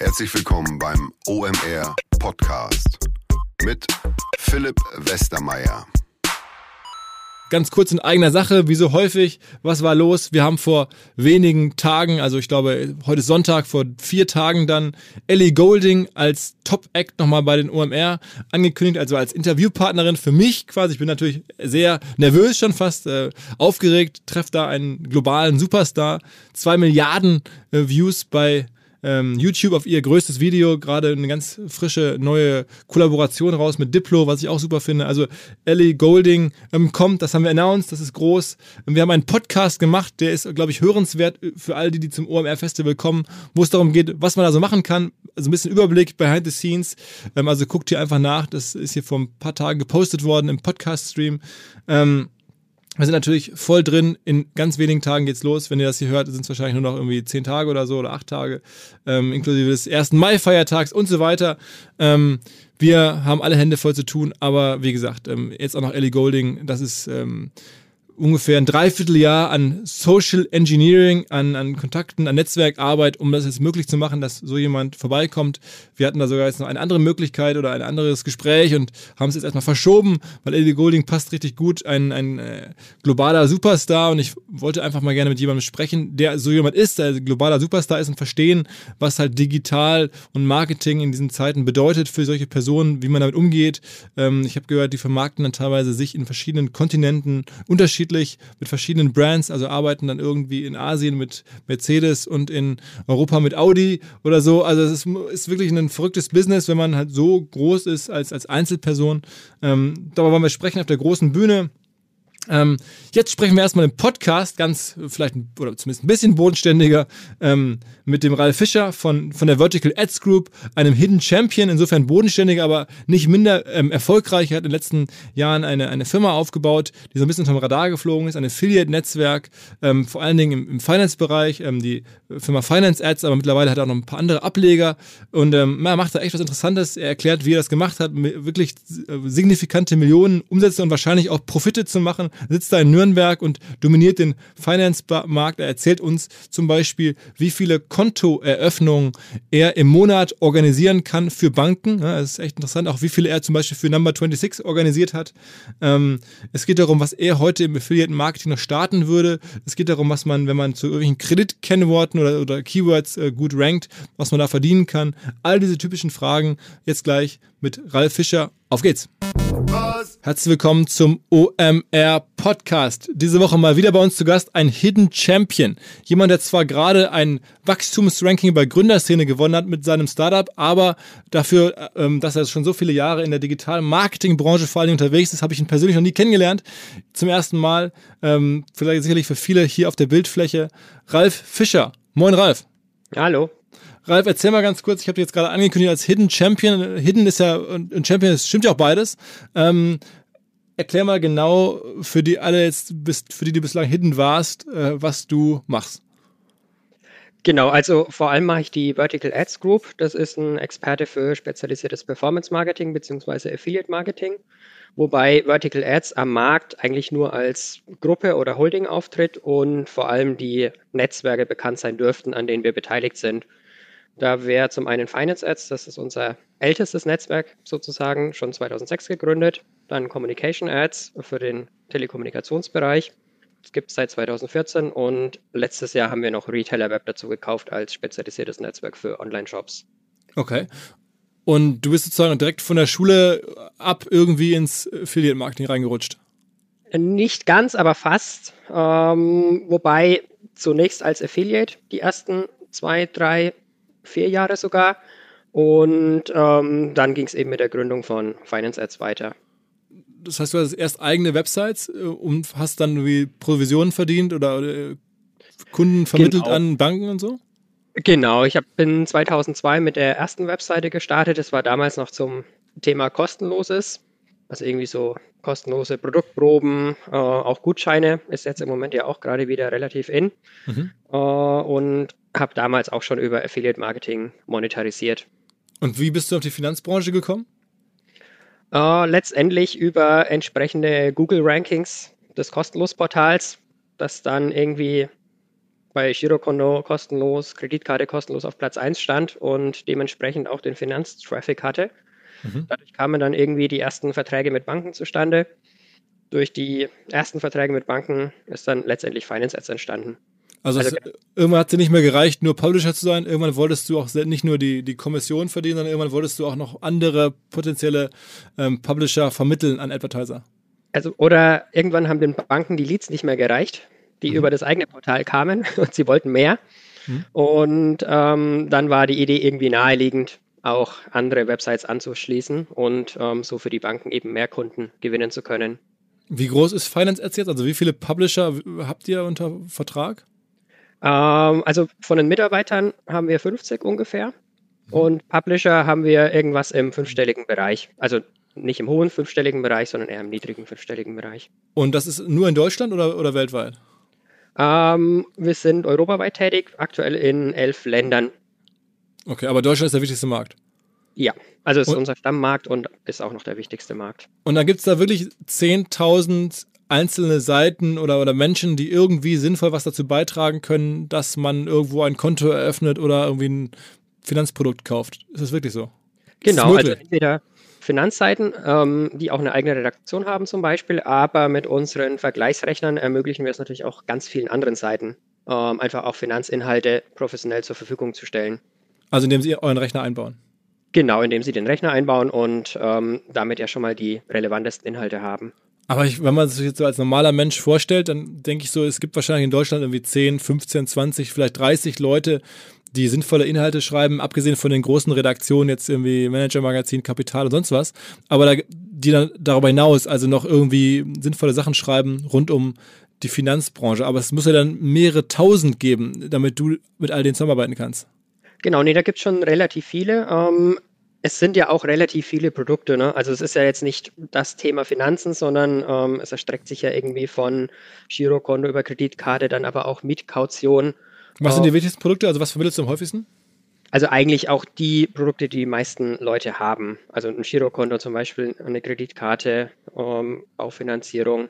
Herzlich willkommen beim OMR Podcast mit Philipp Westermeier. Ganz kurz in eigener Sache, wie so häufig, was war los? Wir haben vor wenigen Tagen, also ich glaube, heute Sonntag, vor vier Tagen dann Ellie Golding als Top-Act nochmal bei den OMR angekündigt, also als Interviewpartnerin für mich quasi. Ich bin natürlich sehr nervös, schon fast äh, aufgeregt, treffe da einen globalen Superstar. Zwei Milliarden äh, Views bei ähm, YouTube auf ihr größtes Video gerade eine ganz frische neue Kollaboration raus mit Diplo, was ich auch super finde. Also Ellie Golding ähm, kommt, das haben wir announced, das ist groß. Wir haben einen Podcast gemacht, der ist, glaube ich, hörenswert für all die, die zum OMR Festival kommen, wo es darum geht, was man da so machen kann. Also ein bisschen Überblick behind the scenes. Ähm, also guckt hier einfach nach, das ist hier vor ein paar Tagen gepostet worden im Podcast-Stream. Ähm, wir sind natürlich voll drin. In ganz wenigen Tagen geht's los. Wenn ihr das hier hört, sind es wahrscheinlich nur noch irgendwie zehn Tage oder so oder acht Tage, ähm, inklusive des ersten Mai-Feiertags und so weiter. Ähm, wir haben alle Hände voll zu tun, aber wie gesagt, ähm, jetzt auch noch Ellie Golding. Das ist ähm, ungefähr ein Dreivierteljahr an Social Engineering, an, an Kontakten, an Netzwerkarbeit, um das jetzt möglich zu machen, dass so jemand vorbeikommt. Wir hatten da sogar jetzt noch eine andere Möglichkeit oder ein anderes Gespräch und haben es jetzt erstmal verschoben, weil Eddie Golding passt richtig gut, ein, ein äh, globaler Superstar und ich wollte einfach mal gerne mit jemandem sprechen, der so jemand ist, der globaler Superstar ist und verstehen, was halt digital und Marketing in diesen Zeiten bedeutet für solche Personen, wie man damit umgeht. Ähm, ich habe gehört, die vermarkten dann teilweise sich in verschiedenen Kontinenten unterschiedlich unterschiedlich mit verschiedenen Brands, also arbeiten dann irgendwie in Asien mit Mercedes und in Europa mit Audi oder so. Also es ist, ist wirklich ein verrücktes Business, wenn man halt so groß ist als, als Einzelperson. Ähm, darüber wollen wir sprechen auf der großen Bühne. Ähm, jetzt sprechen wir erstmal im Podcast, ganz vielleicht oder zumindest ein bisschen bodenständiger, ähm, mit dem Ralf Fischer von, von der Vertical Ads Group, einem Hidden Champion, insofern bodenständiger, aber nicht minder ähm, erfolgreich. Er hat in den letzten Jahren eine, eine Firma aufgebaut, die so ein bisschen unterm Radar geflogen ist, ein Affiliate-Netzwerk, ähm, vor allen Dingen im, im Finance-Bereich, ähm, die Firma Finance Ads, aber mittlerweile hat er auch noch ein paar andere Ableger und ähm, er macht da echt was Interessantes. Er erklärt, wie er das gemacht hat, wirklich äh, signifikante Millionen Umsätze und wahrscheinlich auch Profite zu machen sitzt da in Nürnberg und dominiert den Finance-Markt. Er erzählt uns zum Beispiel, wie viele Kontoeröffnungen er im Monat organisieren kann für Banken. das ist echt interessant, auch wie viele er zum Beispiel für Number 26 organisiert hat. Ähm, es geht darum, was er heute im Affiliate-Marketing noch starten würde. Es geht darum, was man, wenn man zu irgendwelchen Kreditkennworten oder, oder Keywords äh, gut rankt, was man da verdienen kann. All diese typischen Fragen jetzt gleich mit Ralf Fischer. Auf geht's! Herzlich willkommen zum OMR Podcast. Diese Woche mal wieder bei uns zu Gast ein Hidden Champion. Jemand, der zwar gerade ein Wachstumsranking bei Gründerszene gewonnen hat mit seinem Startup, aber dafür, ähm, dass er schon so viele Jahre in der digitalen Marketingbranche vor allem unterwegs ist, habe ich ihn persönlich noch nie kennengelernt. Zum ersten Mal, ähm, vielleicht sicherlich für viele hier auf der Bildfläche, Ralf Fischer. Moin Ralf. Hallo. Ralf, erzähl mal ganz kurz, ich habe dich jetzt gerade angekündigt als Hidden Champion. Hidden ist ja und Champion ist, stimmt ja auch beides. Ähm, erklär mal genau für die alle jetzt, für die du bislang Hidden warst, äh, was du machst. Genau, also vor allem mache ich die Vertical Ads Group. Das ist ein Experte für spezialisiertes Performance Marketing bzw. Affiliate Marketing, wobei Vertical Ads am Markt eigentlich nur als Gruppe oder Holding auftritt und vor allem die Netzwerke bekannt sein dürften, an denen wir beteiligt sind. Da wäre zum einen Finance Ads, das ist unser ältestes Netzwerk sozusagen, schon 2006 gegründet. Dann Communication Ads für den Telekommunikationsbereich. Das gibt es seit 2014 und letztes Jahr haben wir noch Retailer Web dazu gekauft als spezialisiertes Netzwerk für Online-Shops. Okay. Und du bist sozusagen direkt von der Schule ab irgendwie ins Affiliate-Marketing reingerutscht? Nicht ganz, aber fast. Ähm, wobei zunächst als Affiliate die ersten zwei, drei vier Jahre sogar. Und ähm, dann ging es eben mit der Gründung von Finance Ads weiter. Das heißt, du hast erst eigene Websites äh, und hast dann irgendwie Provisionen verdient oder, äh, Kunden vermittelt genau. an Banken und so? Genau, ich hab, bin 2002 mit der ersten Webseite gestartet. Das war damals noch zum Thema kostenloses. Also irgendwie so kostenlose Produktproben, äh, auch Gutscheine ist jetzt im Moment ja auch gerade wieder relativ in. Mhm. Äh, und habe damals auch schon über Affiliate Marketing monetarisiert. Und wie bist du auf die Finanzbranche gekommen? Äh, letztendlich über entsprechende Google Rankings des kostenlos Portals, das dann irgendwie bei Girokonto kostenlos, Kreditkarte kostenlos auf Platz 1 stand und dementsprechend auch den Finanztraffic hatte. Mhm. Dadurch kamen dann irgendwie die ersten Verträge mit Banken zustande. Durch die ersten Verträge mit Banken ist dann letztendlich Finance Ads entstanden. Also, also es, irgendwann hat es dir nicht mehr gereicht, nur Publisher zu sein. Irgendwann wolltest du auch nicht nur die, die Kommission verdienen, sondern irgendwann wolltest du auch noch andere potenzielle ähm, Publisher vermitteln an Advertiser. Also, oder irgendwann haben den Banken die Leads nicht mehr gereicht, die mhm. über das eigene Portal kamen und sie wollten mehr. Mhm. Und ähm, dann war die Idee irgendwie naheliegend, auch andere Websites anzuschließen und ähm, so für die Banken eben mehr Kunden gewinnen zu können. Wie groß ist Finance Ads jetzt? Also wie viele Publisher habt ihr unter Vertrag? Ähm, also von den Mitarbeitern haben wir 50 ungefähr mhm. und Publisher haben wir irgendwas im fünfstelligen Bereich. Also nicht im hohen fünfstelligen Bereich, sondern eher im niedrigen fünfstelligen Bereich. Und das ist nur in Deutschland oder, oder weltweit? Ähm, wir sind europaweit tätig, aktuell in elf Ländern. Okay, aber Deutschland ist der wichtigste Markt. Ja, also ist und, unser Stammmarkt und ist auch noch der wichtigste Markt. Und da gibt es da wirklich 10.000 einzelne Seiten oder, oder Menschen, die irgendwie sinnvoll was dazu beitragen können, dass man irgendwo ein Konto eröffnet oder irgendwie ein Finanzprodukt kauft. Ist das wirklich so? Genau, also entweder Finanzseiten, ähm, die auch eine eigene Redaktion haben zum Beispiel, aber mit unseren Vergleichsrechnern ermöglichen wir es natürlich auch ganz vielen anderen Seiten, ähm, einfach auch Finanzinhalte professionell zur Verfügung zu stellen. Also indem Sie euren Rechner einbauen? Genau, indem Sie den Rechner einbauen und ähm, damit ja schon mal die relevantesten Inhalte haben. Aber ich, wenn man sich jetzt so als normaler Mensch vorstellt, dann denke ich so, es gibt wahrscheinlich in Deutschland irgendwie 10, 15, 20, vielleicht 30 Leute, die sinnvolle Inhalte schreiben, abgesehen von den großen Redaktionen, jetzt irgendwie Manager Magazin, Kapital und sonst was, aber da, die dann darüber hinaus also noch irgendwie sinnvolle Sachen schreiben rund um die Finanzbranche. Aber es muss ja dann mehrere tausend geben, damit du mit all denen zusammenarbeiten kannst. Genau, nee, da gibt es schon relativ viele. Ähm, es sind ja auch relativ viele Produkte. Ne? Also es ist ja jetzt nicht das Thema Finanzen, sondern ähm, es erstreckt sich ja irgendwie von Girokonto über Kreditkarte, dann aber auch Mietkaution. Was sind die wichtigsten Produkte? Also was vermittelst du am häufigsten? Also eigentlich auch die Produkte, die die meisten Leute haben. Also ein Girokonto zum Beispiel, eine Kreditkarte, ähm, Baufinanzierung.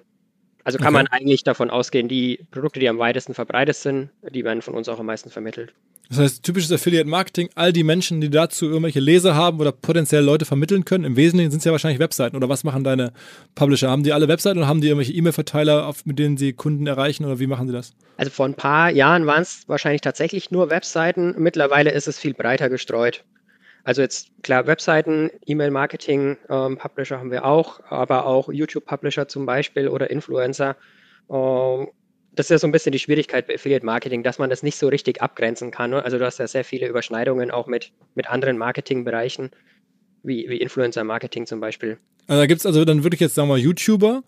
Also kann okay. man eigentlich davon ausgehen, die Produkte, die am weitesten verbreitet sind, die werden von uns auch am meisten vermittelt. Das heißt, typisches Affiliate-Marketing, all die Menschen, die dazu irgendwelche Leser haben oder potenziell Leute vermitteln können, im Wesentlichen sind es ja wahrscheinlich Webseiten. Oder was machen deine Publisher? Haben die alle Webseiten oder haben die irgendwelche E-Mail-Verteiler, mit denen sie Kunden erreichen oder wie machen sie das? Also vor ein paar Jahren waren es wahrscheinlich tatsächlich nur Webseiten. Mittlerweile ist es viel breiter gestreut. Also jetzt klar, Webseiten, E-Mail-Marketing, ähm, Publisher haben wir auch, aber auch YouTube-Publisher zum Beispiel oder Influencer. Ähm, das ist ja so ein bisschen die Schwierigkeit bei Affiliate Marketing, dass man das nicht so richtig abgrenzen kann. Ne? Also du hast ja sehr viele Überschneidungen auch mit, mit anderen Marketingbereichen, wie, wie Influencer Marketing zum Beispiel. Also da gibt es also dann wirklich jetzt, sagen wir mal, YouTuber,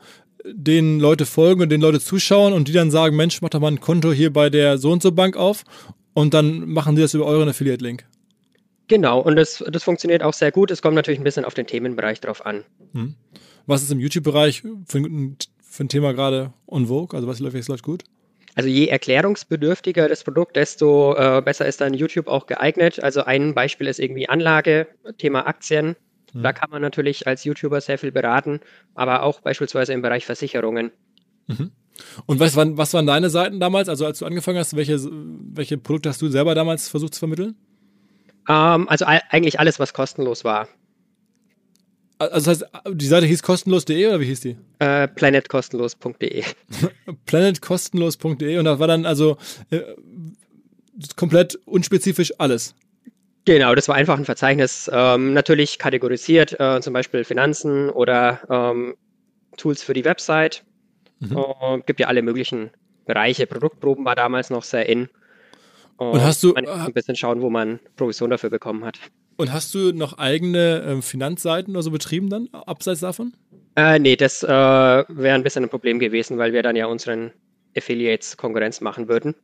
denen Leute folgen und denen Leute zuschauen und die dann sagen, Mensch, mach doch mal ein Konto hier bei der so und so Bank auf und dann machen die das über euren Affiliate-Link. Genau, und das, das funktioniert auch sehr gut. Es kommt natürlich ein bisschen auf den Themenbereich drauf an. Hm. Was ist im YouTube-Bereich für ein für ein Thema gerade on vogue? Also was läuft jetzt läuft gut? Also je erklärungsbedürftiger das Produkt, desto äh, besser ist dann YouTube auch geeignet. Also ein Beispiel ist irgendwie Anlage, Thema Aktien. Hm. Da kann man natürlich als YouTuber sehr viel beraten, aber auch beispielsweise im Bereich Versicherungen. Mhm. Und was waren, was waren deine Seiten damals? Also als du angefangen hast, welche, welche Produkte hast du selber damals versucht zu vermitteln? Ähm, also eigentlich alles, was kostenlos war. Also das heißt, die Seite hieß kostenlos.de oder wie hieß die? Äh, planetkostenlos.de. planetkostenlos.de und da war dann also äh, komplett unspezifisch alles. Genau, das war einfach ein Verzeichnis, ähm, natürlich kategorisiert, äh, zum Beispiel Finanzen oder ähm, Tools für die Website. Mhm. Äh, gibt ja alle möglichen Bereiche. Produktproben war damals noch sehr in. Und hast du man ein bisschen schauen, wo man Provision dafür bekommen hat. Und hast du noch eigene äh, Finanzseiten oder so betrieben dann, abseits davon? Äh, nee, das äh, wäre ein bisschen ein Problem gewesen, weil wir dann ja unseren Affiliates Konkurrenz machen würden.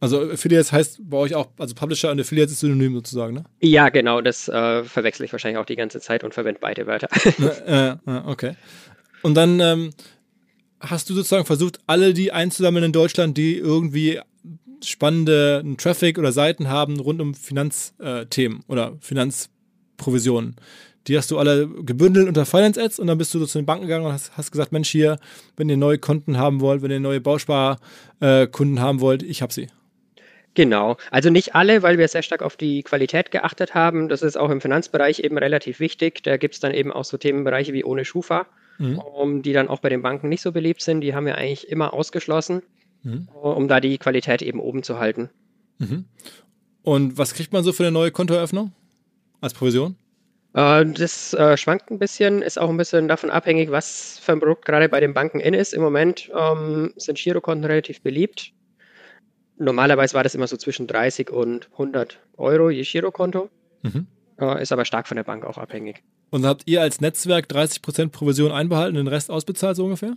Also Affiliates heißt bei euch auch, also Publisher und Affiliates ist synonym sozusagen, ne? Ja, genau, das äh, verwechsel ich wahrscheinlich auch die ganze Zeit und verwende beide Wörter. äh, okay. Und dann ähm, hast du sozusagen versucht, alle die einzusammeln in Deutschland, die irgendwie spannende Traffic oder Seiten haben rund um Finanzthemen äh, oder Finanzprovisionen. Die hast du alle gebündelt unter Finance Ads und dann bist du so zu den Banken gegangen und hast, hast gesagt, Mensch, hier, wenn ihr neue Konten haben wollt, wenn ihr neue Bausparkunden äh, haben wollt, ich habe sie. Genau. Also nicht alle, weil wir sehr stark auf die Qualität geachtet haben. Das ist auch im Finanzbereich eben relativ wichtig. Da gibt es dann eben auch so Themenbereiche wie ohne Schufa, mhm. um, die dann auch bei den Banken nicht so beliebt sind. Die haben wir eigentlich immer ausgeschlossen, mhm. um da die Qualität eben oben zu halten. Mhm. Und was kriegt man so für eine neue Kontoeröffnung als Provision? Äh, das äh, schwankt ein bisschen, ist auch ein bisschen davon abhängig, was für ein Produkt gerade bei den Banken in ist. Im Moment ähm, sind Girokonten relativ beliebt. Normalerweise war das immer so zwischen 30 und 100 Euro je Girokonto. Mhm. Äh, ist aber stark von der Bank auch abhängig. Und habt ihr als Netzwerk 30% Provision einbehalten, den Rest ausbezahlt so ungefähr?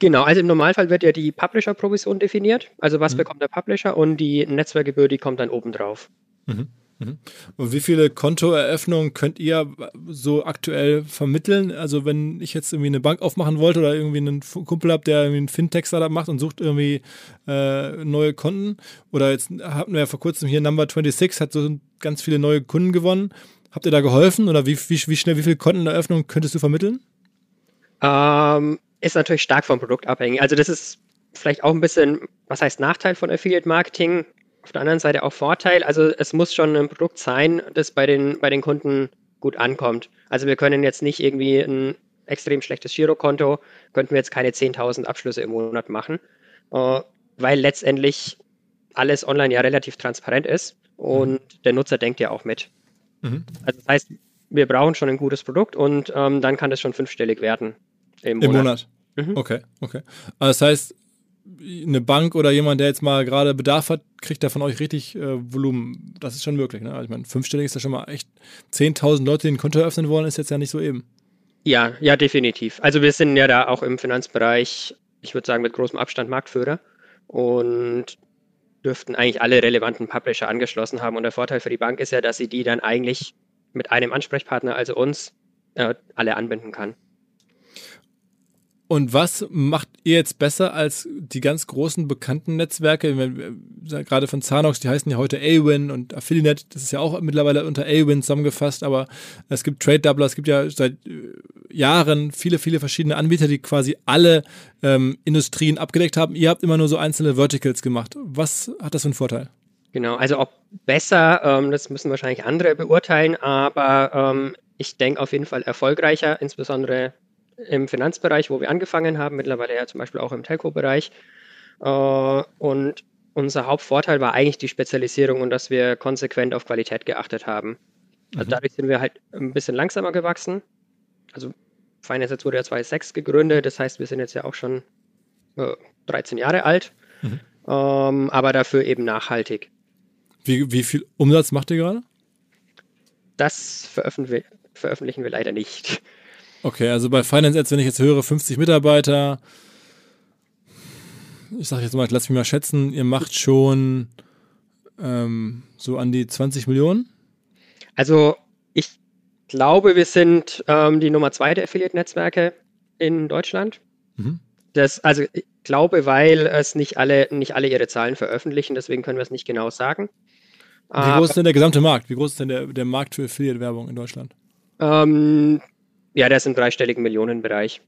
Genau, also im Normalfall wird ja die Publisher-Provision definiert. Also was mhm. bekommt der Publisher und die Netzwerkgebühr, die kommt dann obendrauf. Mhm. Mhm. Und wie viele Kontoeröffnungen könnt ihr so aktuell vermitteln? Also wenn ich jetzt irgendwie eine Bank aufmachen wollte oder irgendwie einen Kumpel habe, der irgendwie einen Fintech-Startup macht und sucht irgendwie äh, neue Konten oder jetzt hatten wir ja vor kurzem hier Number 26, hat so ganz viele neue Kunden gewonnen. Habt ihr da geholfen oder wie, wie, wie schnell, wie viele Konteneröffnungen könntest du vermitteln? Ähm, ist natürlich stark vom Produkt abhängig. Also das ist vielleicht auch ein bisschen, was heißt Nachteil von Affiliate Marketing? auf der anderen Seite auch Vorteil. Also es muss schon ein Produkt sein, das bei den, bei den Kunden gut ankommt. Also wir können jetzt nicht irgendwie ein extrem schlechtes Girokonto, könnten wir jetzt keine 10.000 Abschlüsse im Monat machen, äh, weil letztendlich alles online ja relativ transparent ist und mhm. der Nutzer denkt ja auch mit. Mhm. Also das heißt, wir brauchen schon ein gutes Produkt und ähm, dann kann das schon fünfstellig werden im Monat. Im Monat. Mhm. Okay, okay. Also das heißt, eine Bank oder jemand, der jetzt mal gerade Bedarf hat, kriegt da von euch richtig äh, Volumen. Das ist schon möglich. Ne? Also ich meine, fünfstellig ist ja schon mal echt 10.000 Leute, die ein Konto öffnen wollen, ist jetzt ja nicht so eben. Ja, ja, definitiv. Also wir sind ja da auch im Finanzbereich, ich würde sagen, mit großem Abstand Marktführer und dürften eigentlich alle relevanten Publisher angeschlossen haben. Und der Vorteil für die Bank ist ja, dass sie die dann eigentlich mit einem Ansprechpartner, also uns, äh, alle anbinden kann. Und was macht ihr jetzt besser als die ganz großen bekannten Netzwerke? Gerade von Zanox, die heißen ja heute Awin und Affiliate, das ist ja auch mittlerweile unter Awin zusammengefasst, aber es gibt Trade Doubler, es gibt ja seit äh, Jahren viele, viele verschiedene Anbieter, die quasi alle ähm, Industrien abgedeckt haben. Ihr habt immer nur so einzelne Verticals gemacht. Was hat das für einen Vorteil? Genau, also ob besser, ähm, das müssen wahrscheinlich andere beurteilen, aber ähm, ich denke auf jeden Fall erfolgreicher, insbesondere im Finanzbereich, wo wir angefangen haben, mittlerweile ja zum Beispiel auch im Telco-Bereich. Äh, und unser Hauptvorteil war eigentlich die Spezialisierung und dass wir konsequent auf Qualität geachtet haben. Also mhm. dadurch sind wir halt ein bisschen langsamer gewachsen. Also Finance wurde ja 2006 gegründet, das heißt, wir sind jetzt ja auch schon äh, 13 Jahre alt, mhm. ähm, aber dafür eben nachhaltig. Wie, wie viel Umsatz macht ihr gerade? Das veröffentlichen wir, veröffentlichen wir leider nicht. Okay, also bei Finance Ads, wenn ich jetzt höre, 50 Mitarbeiter, ich sage jetzt mal, lass mich mal schätzen, ihr macht schon ähm, so an die 20 Millionen? Also ich glaube, wir sind ähm, die Nummer zwei der Affiliate-Netzwerke in Deutschland. Mhm. Das, also ich glaube, weil es nicht alle, nicht alle ihre Zahlen veröffentlichen, deswegen können wir es nicht genau sagen. Wie groß ist denn der gesamte Markt? Wie groß ist denn der, der Markt für Affiliate-Werbung in Deutschland? Ähm, ja, der ist im dreistelligen Millionenbereich.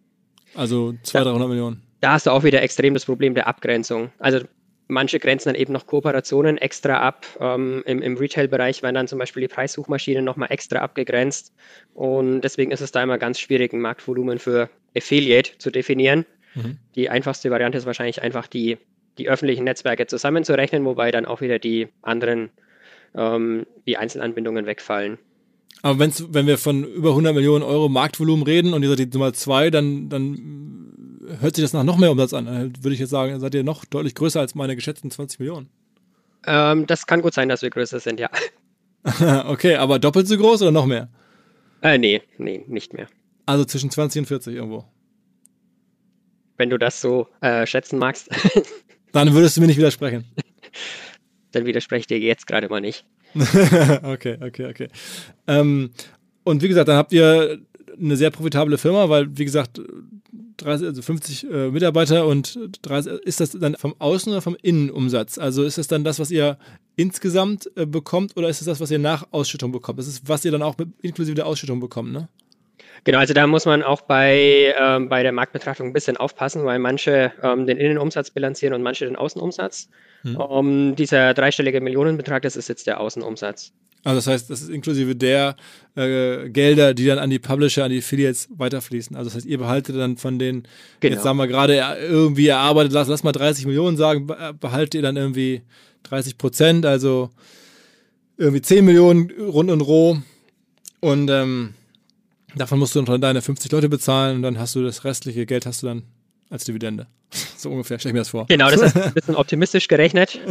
Also 200, 300 Millionen. Da hast du auch wieder extrem das Problem der Abgrenzung. Also manche grenzen dann eben noch Kooperationen extra ab. Ähm, Im im Retail-Bereich werden dann zum Beispiel die Preissuchmaschinen nochmal extra abgegrenzt. Und deswegen ist es da immer ganz schwierig, ein Marktvolumen für Affiliate zu definieren. Mhm. Die einfachste Variante ist wahrscheinlich einfach die, die öffentlichen Netzwerke zusammenzurechnen, wobei dann auch wieder die anderen, ähm, die Einzelanbindungen wegfallen. Aber wenn's, wenn wir von über 100 Millionen Euro Marktvolumen reden und ihr seid die Nummer zwei, dann, dann hört sich das nach noch mehr Umsatz an. Dann würde ich jetzt sagen, seid ihr noch deutlich größer als meine geschätzten 20 Millionen. Ähm, das kann gut sein, dass wir größer sind, ja. okay, aber doppelt so groß oder noch mehr? Äh, nee, nee, nicht mehr. Also zwischen 20 und 40 irgendwo. Wenn du das so äh, schätzen magst. dann würdest du mir nicht widersprechen. dann widerspreche ich dir jetzt gerade mal nicht. okay, okay, okay. Ähm, und wie gesagt, dann habt ihr eine sehr profitable Firma, weil, wie gesagt, 30, also 50 äh, Mitarbeiter und 30, ist das dann vom Außen- oder vom Innenumsatz? Also ist das dann das, was ihr insgesamt äh, bekommt oder ist es das, was ihr nach Ausschüttung bekommt? Das ist, was ihr dann auch mit, inklusive der Ausschüttung bekommt, ne? Genau, also da muss man auch bei, ähm, bei der Marktbetrachtung ein bisschen aufpassen, weil manche ähm, den Innenumsatz bilanzieren und manche den Außenumsatz. Hm. Um, dieser dreistellige Millionenbetrag, das ist jetzt der Außenumsatz. Also das heißt, das ist inklusive der äh, Gelder, die dann an die Publisher, an die Affiliates weiterfließen. Also das heißt, ihr behaltet dann von den, genau. jetzt sagen wir gerade irgendwie erarbeitet, lass, lass mal 30 Millionen sagen, behaltet ihr dann irgendwie 30 Prozent, also irgendwie 10 Millionen rund und roh. Und ähm, davon musst du dann deine 50 Leute bezahlen und dann hast du das restliche Geld hast du dann als Dividende. So ungefähr, stelle ich mir das vor. Genau, das ist ein bisschen optimistisch gerechnet.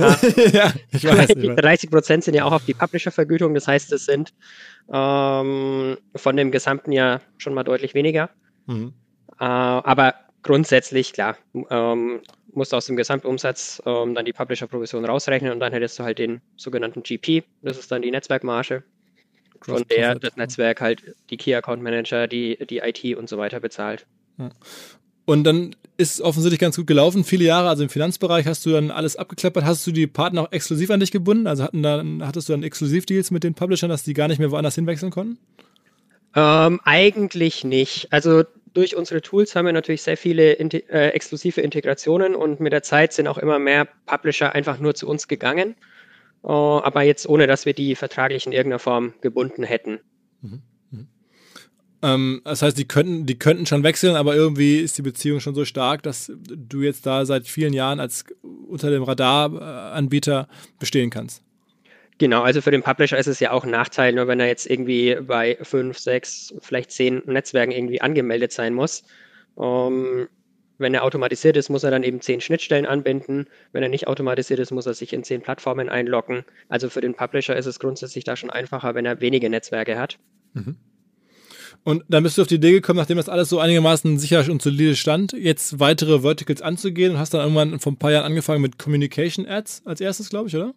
ja, ich weiß. 30 Prozent sind ja auch auf die Publisher-Vergütung, das heißt, es sind ähm, von dem gesamten Jahr schon mal deutlich weniger. Mhm. Äh, aber grundsätzlich, klar, ähm, musst du aus dem Gesamtumsatz ähm, dann die Publisher-Provision rausrechnen und dann hättest du halt den sogenannten GP, das ist dann die Netzwerkmarge, von der das Netzwerk halt die Key Account Manager, die, die IT und so weiter bezahlt. Und dann ist es offensichtlich ganz gut gelaufen. Viele Jahre, also im Finanzbereich, hast du dann alles abgekleppert. Hast du die Partner auch exklusiv an dich gebunden? Also hatten dann, hattest du dann Exklusivdeals mit den Publishern, dass die gar nicht mehr woanders hinwechseln konnten? Ähm, eigentlich nicht. Also durch unsere Tools haben wir natürlich sehr viele äh, exklusive Integrationen und mit der Zeit sind auch immer mehr Publisher einfach nur zu uns gegangen. Äh, aber jetzt ohne, dass wir die vertraglich in irgendeiner Form gebunden hätten. Mhm. Ähm, das heißt, die könnten, die könnten schon wechseln, aber irgendwie ist die Beziehung schon so stark, dass du jetzt da seit vielen Jahren als unter dem Radar-Anbieter bestehen kannst. Genau, also für den Publisher ist es ja auch ein Nachteil, nur wenn er jetzt irgendwie bei fünf, sechs, vielleicht zehn Netzwerken irgendwie angemeldet sein muss. Ähm, wenn er automatisiert ist, muss er dann eben zehn Schnittstellen anbinden. Wenn er nicht automatisiert ist, muss er sich in zehn Plattformen einloggen. Also für den Publisher ist es grundsätzlich da schon einfacher, wenn er wenige Netzwerke hat. Mhm. Und dann bist du auf die Idee gekommen, nachdem das alles so einigermaßen sicher und solide stand, jetzt weitere Verticals anzugehen und hast dann irgendwann vor ein paar Jahren angefangen mit Communication Ads als erstes, glaube ich, oder?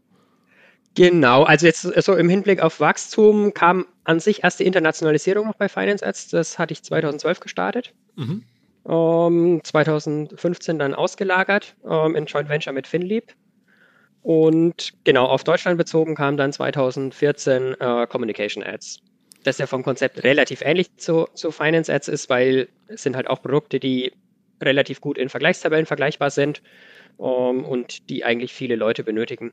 Genau, also jetzt so im Hinblick auf Wachstum kam an sich erst die Internationalisierung noch bei Finance Ads. Das hatte ich 2012 gestartet. Mhm. Um, 2015 dann ausgelagert um, in Joint Venture mit FinLeap. Und genau auf Deutschland bezogen kam dann 2014 uh, äh, Communication Ads das ja vom Konzept relativ ähnlich zu, zu Finance Ads ist, weil es sind halt auch Produkte, die relativ gut in Vergleichstabellen vergleichbar sind ähm, und die eigentlich viele Leute benötigen.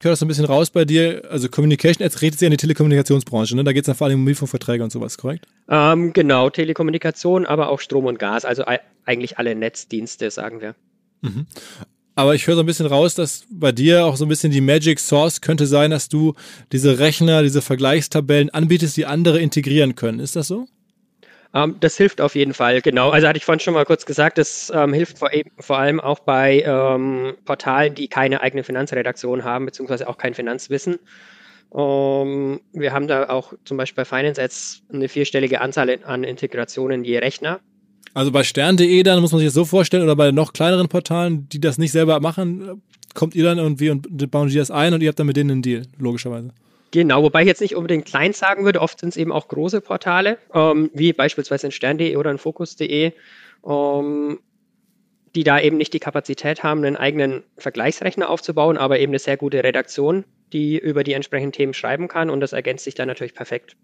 Ich höre das so ein bisschen raus bei dir. Also Communication Ads redet sich an die Telekommunikationsbranche. Ne? Da geht es dann vor allem um Mobilfunkverträge und sowas, korrekt? Ähm, genau, Telekommunikation, aber auch Strom und Gas. Also eigentlich alle Netzdienste, sagen wir. Mhm. Aber ich höre so ein bisschen raus, dass bei dir auch so ein bisschen die Magic Source könnte sein, dass du diese Rechner, diese Vergleichstabellen anbietest, die andere integrieren können. Ist das so? Ähm, das hilft auf jeden Fall, genau. Also hatte ich vorhin schon mal kurz gesagt, das ähm, hilft vor, vor, allem auch bei ähm, Portalen, die keine eigene Finanzredaktion haben, beziehungsweise auch kein Finanzwissen. Ähm, wir haben da auch zum Beispiel bei Finance Ads eine vierstellige Anzahl an Integrationen je Rechner. Also bei stern.de dann muss man sich das so vorstellen oder bei noch kleineren Portalen, die das nicht selber machen, kommt ihr dann irgendwie und bauen die das ein und ihr habt dann mit denen einen Deal, logischerweise. Genau, wobei ich jetzt nicht unbedingt klein sagen würde, oft sind es eben auch große Portale, ähm, wie beispielsweise in stern.de oder in fokus.de, ähm, die da eben nicht die Kapazität haben, einen eigenen Vergleichsrechner aufzubauen, aber eben eine sehr gute Redaktion, die über die entsprechenden Themen schreiben kann und das ergänzt sich dann natürlich perfekt.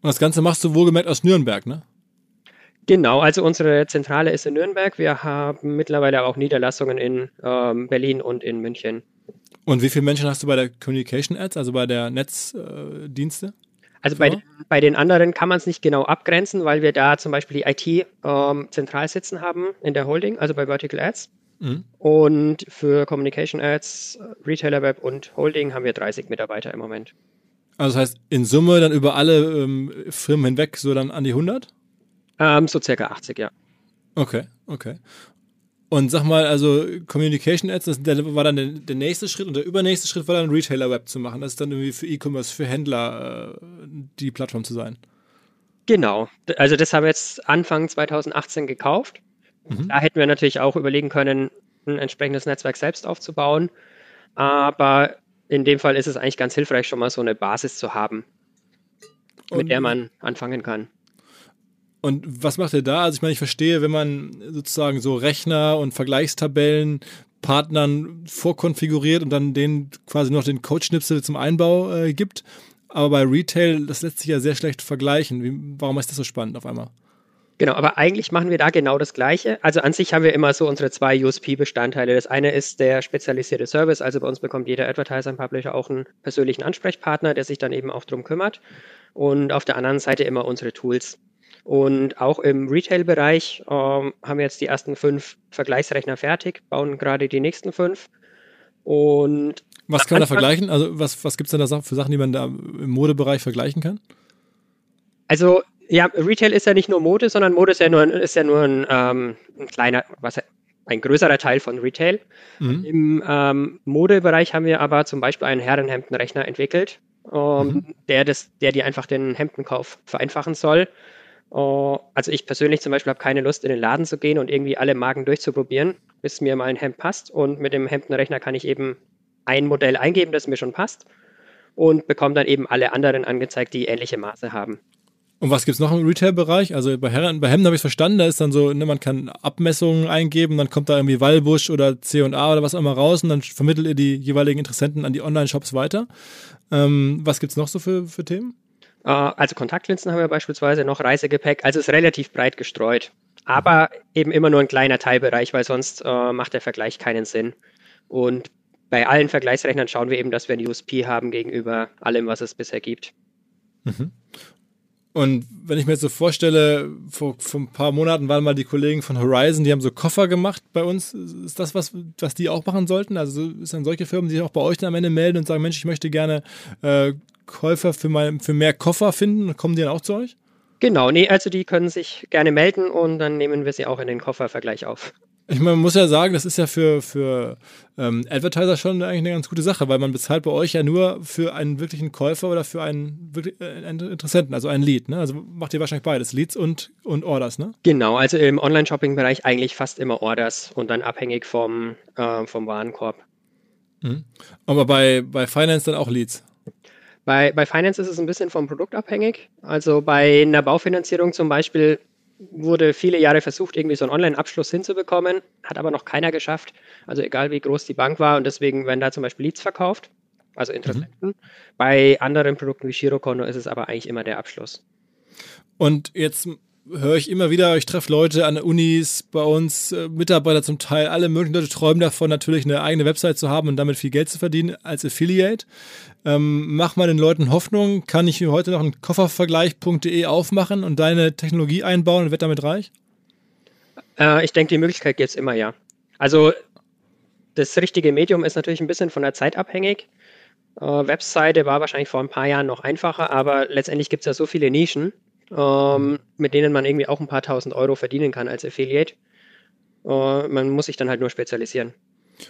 Und das Ganze machst du wohlgemerkt aus Nürnberg, ne? Genau, also unsere Zentrale ist in Nürnberg. Wir haben mittlerweile auch Niederlassungen in ähm, Berlin und in München. Und wie viele Menschen hast du bei der Communication Ads, also bei der Netzdienste? Äh, also bei, bei, den anderen kann man es nicht genau abgrenzen, weil wir da zum Beispiel die IT ähm, zentral sitzen haben in der Holding, also bei Vertical Ads. Mhm. Und für Communication Ads, Retailer Web und Holding haben wir 30 Mitarbeiter im Moment. Also das heißt in Summe dann über alle ähm, Firmen hinweg so dann an die 100? Ähm, so circa 80, ja. Okay, okay. Und sag mal, also Communication Ads, das war dann der, der, nächste Schritt und der übernächste Schritt war dann Retailer Web zu machen. Das ist dann irgendwie für E-Commerce, für Händler äh, die Plattform zu sein. Genau. Also das haben wir jetzt Anfang 2018 gekauft. Mhm. Da hätten wir natürlich auch überlegen können, ein entsprechendes Netzwerk selbst aufzubauen. Aber in dem Fall ist es eigentlich ganz hilfreich, schon mal so eine Basis zu haben, mit und der man anfangen kann. Und was macht ihr da? Also ich meine, ich verstehe, wenn man sozusagen so Rechner und Vergleichstabellen Partnern vorkonfiguriert und dann denen quasi noch den Code-Schnipsel zum Einbau äh, gibt. Aber bei Retail, das lässt sich ja sehr schlecht vergleichen. Wie, warum ist das so spannend auf einmal? Genau, aber eigentlich machen wir da genau das Gleiche. Also an sich haben wir immer so unsere zwei USP-Bestandteile. Das eine ist der spezialisierte Service. Also bei uns bekommt jeder Advertiser und Publisher auch einen persönlichen Ansprechpartner, der sich dann eben auch drum kümmert. Und auf der anderen Seite immer unsere Tools. Und auch im Retail-Bereich ähm, haben wir jetzt die ersten fünf Vergleichsrechner fertig, bauen gerade die nächsten fünf. Und was kann man da vergleichen? Also was, was gibt es denn da für Sachen, die man da im Modebereich vergleichen kann? Also ja, Retail ist ja nicht nur Mode, sondern Mode ist ja nur, ist ja nur ein, ähm, ein kleiner, was ein größerer Teil von Retail. Mhm. Im ähm, Modebereich haben wir aber zum Beispiel einen Herrenhemdenrechner entwickelt, ähm, mhm. der, das, der dir einfach den Hemdenkauf vereinfachen soll. Uh, also ich persönlich zum Beispiel habe keine Lust, in den Laden zu gehen und irgendwie alle Marken durchzuprobieren, bis mir mal ein Hemd passt. Und mit dem Hemdenrechner kann ich eben ein Modell eingeben, das mir schon passt und bekomme dann eben alle anderen angezeigt, die ähnliche Maße haben. Und was gibt es noch im Retail-Bereich? Also bei, Herren, bei Hemden habe ich verstanden, da ist dann so, ne, man kann Abmessungen eingeben, dann kommt da irgendwie Wallbusch oder C&A oder was auch immer raus und dann vermittelt ihr die jeweiligen Interessenten an die Online-Shops weiter. Ähm, was gibt es noch so für, für Themen? Äh, also Kontaktlinsen haben wir beispielsweise noch Reisegepäck, also ist relativ breit gestreut. Aber eben immer nur ein kleiner Teilbereich, weil sonst äh, macht der Vergleich keinen Sinn. Und bei allen Vergleichsrechnern schauen wir eben, dass wir ein USP haben gegenüber allem, was es bisher gibt. Mhm. Und wenn ich mir jetzt so vorstelle, vor, vor ein paar Monaten waren mal die Kollegen von Horizon, die haben so Koffer gemacht bei uns. Ist das was, was die auch machen sollten? Also dann solche Firmen, die sich auch bei euch dann am Ende melden und sagen, Mensch, ich möchte gerne äh, Käufer für, mein, für mehr Koffer finden? Kommen die dann auch zu euch? Genau, nee, also die können sich gerne melden und dann nehmen wir sie auch in den Koffervergleich auf. Ich meine, man muss ja sagen, das ist ja für, für ähm, Advertiser schon eigentlich eine ganz gute Sache, weil man bezahlt bei euch ja nur für einen wirklichen Käufer oder für einen, wirklich, äh, einen Interessenten, also ein Lead. Ne? Also macht ihr wahrscheinlich beides, Leads und, und Orders, ne? Genau, also im Online-Shopping-Bereich eigentlich fast immer Orders und dann abhängig vom, äh, vom Warenkorb. Mhm. Aber bei, bei Finance dann auch Leads? Bei, bei Finance ist es ein bisschen vom Produkt abhängig. Also bei einer Baufinanzierung zum Beispiel wurde viele Jahre versucht, irgendwie so einen Online-Abschluss hinzubekommen, hat aber noch keiner geschafft. Also egal wie groß die Bank war und deswegen werden da zum Beispiel Leads verkauft, also Interessenten. Mhm. Bei anderen Produkten wie Girokonto ist es aber eigentlich immer der Abschluss. Und jetzt höre ich immer wieder, ich treffe Leute an Unis, bei uns, äh, Mitarbeiter zum Teil, alle möglichen Leute träumen davon, natürlich eine eigene Website zu haben und damit viel Geld zu verdienen als Affiliate. Ähm, mach mal den Leuten Hoffnung, kann ich heute noch einen Koffervergleich.de aufmachen und deine Technologie einbauen und wird damit reich? Äh, ich denke, die Möglichkeit gibt es immer, ja. Also das richtige Medium ist natürlich ein bisschen von der Zeit abhängig. Äh, Webseite war wahrscheinlich vor ein paar Jahren noch einfacher, aber letztendlich gibt es ja so viele Nischen ähm, mit denen man irgendwie auch ein paar tausend Euro verdienen kann als Affiliate. Äh, man muss sich dann halt nur spezialisieren.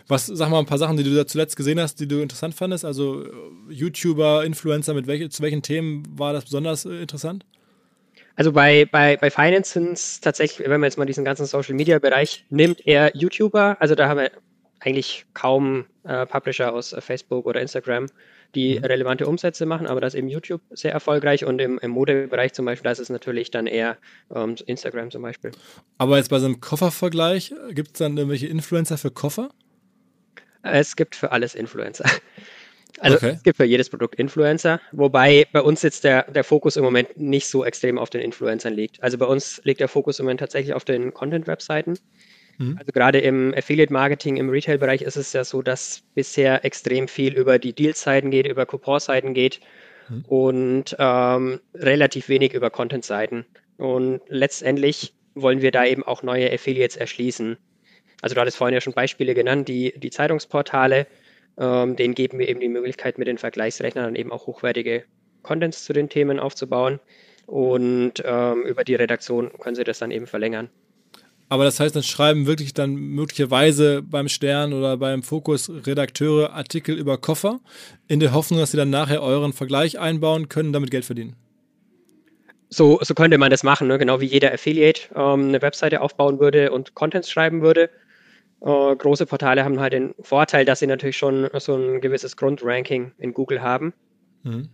Was, sag mal, ein paar Sachen, die du da zuletzt gesehen hast, die du interessant fandest? Also äh, YouTuber, Influencer, mit welche, zu welchen Themen war das besonders äh, interessant? Also bei, bei, bei Finance sind es tatsächlich, wenn man jetzt mal diesen ganzen Social Media Bereich nimmt, eher YouTuber. Also da haben wir eigentlich kaum äh, Publisher aus äh, Facebook oder Instagram, die mhm. relevante Umsätze machen, aber das ist eben YouTube sehr erfolgreich und im, im Modebereich zum Beispiel, das ist natürlich dann eher ähm, Instagram zum Beispiel. Aber jetzt bei so einem Koffervergleich, gibt es dann irgendwelche Influencer für Koffer? Es gibt für alles Influencer. Also okay. es gibt für jedes Produkt Influencer, wobei bei uns jetzt der, der Fokus im Moment nicht so extrem auf den Influencern liegt. Also bei uns liegt der Fokus im Moment tatsächlich auf den Content-Webseiten. Mhm. Also gerade im Affiliate-Marketing, im Retail-Bereich ist es ja so, dass bisher extrem viel über die Deal-Seiten geht, über Coupon-Seiten geht mhm. und ähm, relativ wenig über Content-Seiten. Und letztendlich wollen wir da eben auch neue Affiliates erschließen. Also du hattest vorhin ja schon Beispiele genannt, die, die Zeitungsportale, ähm, denen geben wir eben die Möglichkeit, mit den Vergleichsrechnern dann eben auch hochwertige Contents zu den Themen aufzubauen. Und ähm, über die Redaktion können sie das dann eben verlängern. Aber das heißt, dann schreiben wirklich dann möglicherweise beim Stern oder beim Fokus Redakteure Artikel über Koffer, in der Hoffnung, dass sie dann nachher euren Vergleich einbauen können, damit Geld verdienen. So, so könnte man das machen, ne? genau wie jeder Affiliate ähm, eine Webseite aufbauen würde und Contents schreiben würde. Äh, große Portale haben halt den Vorteil, dass sie natürlich schon so ein gewisses Grundranking in Google haben. Mhm.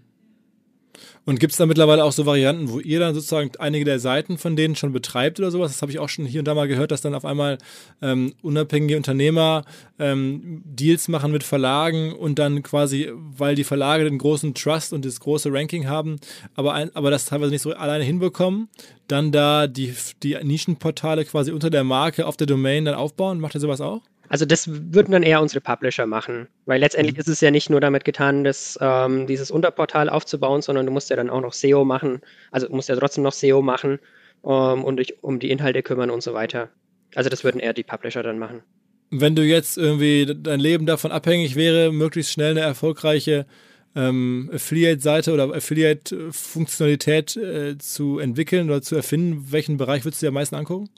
Und gibt es da mittlerweile auch so Varianten, wo ihr dann sozusagen einige der Seiten von denen schon betreibt oder sowas? Das habe ich auch schon hier und da mal gehört, dass dann auf einmal ähm, unabhängige Unternehmer ähm, Deals machen mit Verlagen und dann quasi, weil die Verlage den großen Trust und das große Ranking haben, aber, ein, aber das teilweise nicht so alleine hinbekommen, dann da die, die Nischenportale quasi unter der Marke auf der Domain dann aufbauen. Macht ihr sowas auch? Also das würden dann eher unsere Publisher machen, weil letztendlich mhm. ist es ja nicht nur damit getan, das, ähm, dieses Unterportal aufzubauen, sondern du musst ja dann auch noch SEO machen, also du musst ja trotzdem noch SEO machen ähm, und dich um die Inhalte kümmern und so weiter. Also das würden eher die Publisher dann machen. Wenn du jetzt irgendwie dein Leben davon abhängig wäre, möglichst schnell eine erfolgreiche ähm, Affiliate-Seite oder Affiliate-Funktionalität äh, zu entwickeln oder zu erfinden, welchen Bereich würdest du dir am meisten angucken?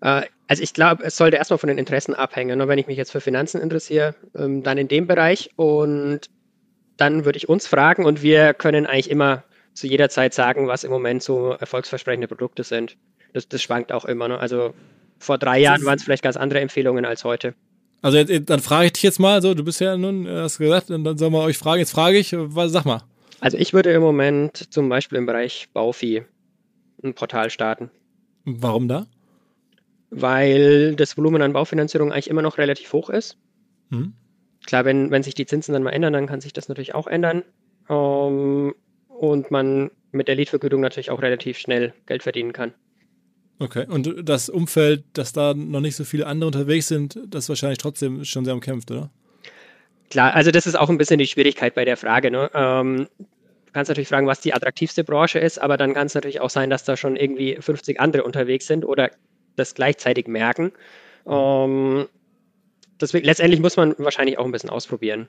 Äh, also ich glaube, es sollte erstmal von den Interessen abhängen. Und wenn ich mich jetzt für Finanzen interessiere, ähm, dann in dem Bereich. Und dann würde ich uns fragen und wir können eigentlich immer zu jeder Zeit sagen, was im Moment so erfolgsversprechende Produkte sind. Das, das schwankt auch immer. Ne? Also vor drei Jahren waren es vielleicht ganz andere Empfehlungen als heute. Also jetzt, dann frage ich dich jetzt mal, so du bist ja nun, hast gesagt, dann sollen wir euch fragen. Jetzt frage ich, was, sag mal. Also ich würde im Moment zum Beispiel im Bereich Bauvieh ein Portal starten. Warum da? Weil das Volumen an Baufinanzierung eigentlich immer noch relativ hoch ist. Mhm. Klar, wenn, wenn sich die Zinsen dann mal ändern, dann kann sich das natürlich auch ändern. Ähm, und man mit der Leadvergütung natürlich auch relativ schnell Geld verdienen kann. Okay, und das Umfeld, dass da noch nicht so viele andere unterwegs sind, das ist wahrscheinlich trotzdem schon sehr umkämpft, oder? Klar, also das ist auch ein bisschen die Schwierigkeit bei der Frage. Ne? Ähm, du kannst natürlich fragen, was die attraktivste Branche ist, aber dann kann es natürlich auch sein, dass da schon irgendwie 50 andere unterwegs sind oder das gleichzeitig merken. Ähm, deswegen, letztendlich muss man wahrscheinlich auch ein bisschen ausprobieren.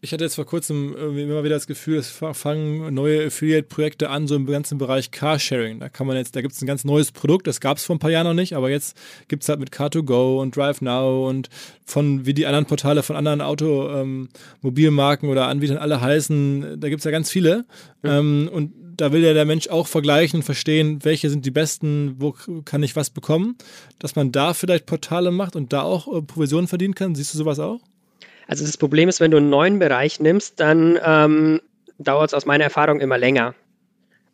Ich hatte jetzt vor kurzem immer wieder das Gefühl, es fangen neue Affiliate-Projekte an, so im ganzen Bereich Carsharing. Da kann man jetzt, da gibt es ein ganz neues Produkt, das gab es vor ein paar Jahren noch nicht, aber jetzt gibt es halt mit Car2Go und DriveNow und von wie die anderen Portale von anderen Automobilmarken ähm, oder Anbietern alle heißen, da gibt es ja ganz viele. Mhm. Ähm, und da will ja der Mensch auch vergleichen und verstehen, welche sind die besten, wo kann ich was bekommen, dass man da vielleicht Portale macht und da auch äh, Provisionen verdienen kann. Siehst du sowas auch? Also das Problem ist, wenn du einen neuen Bereich nimmst, dann ähm, dauert es aus meiner Erfahrung immer länger.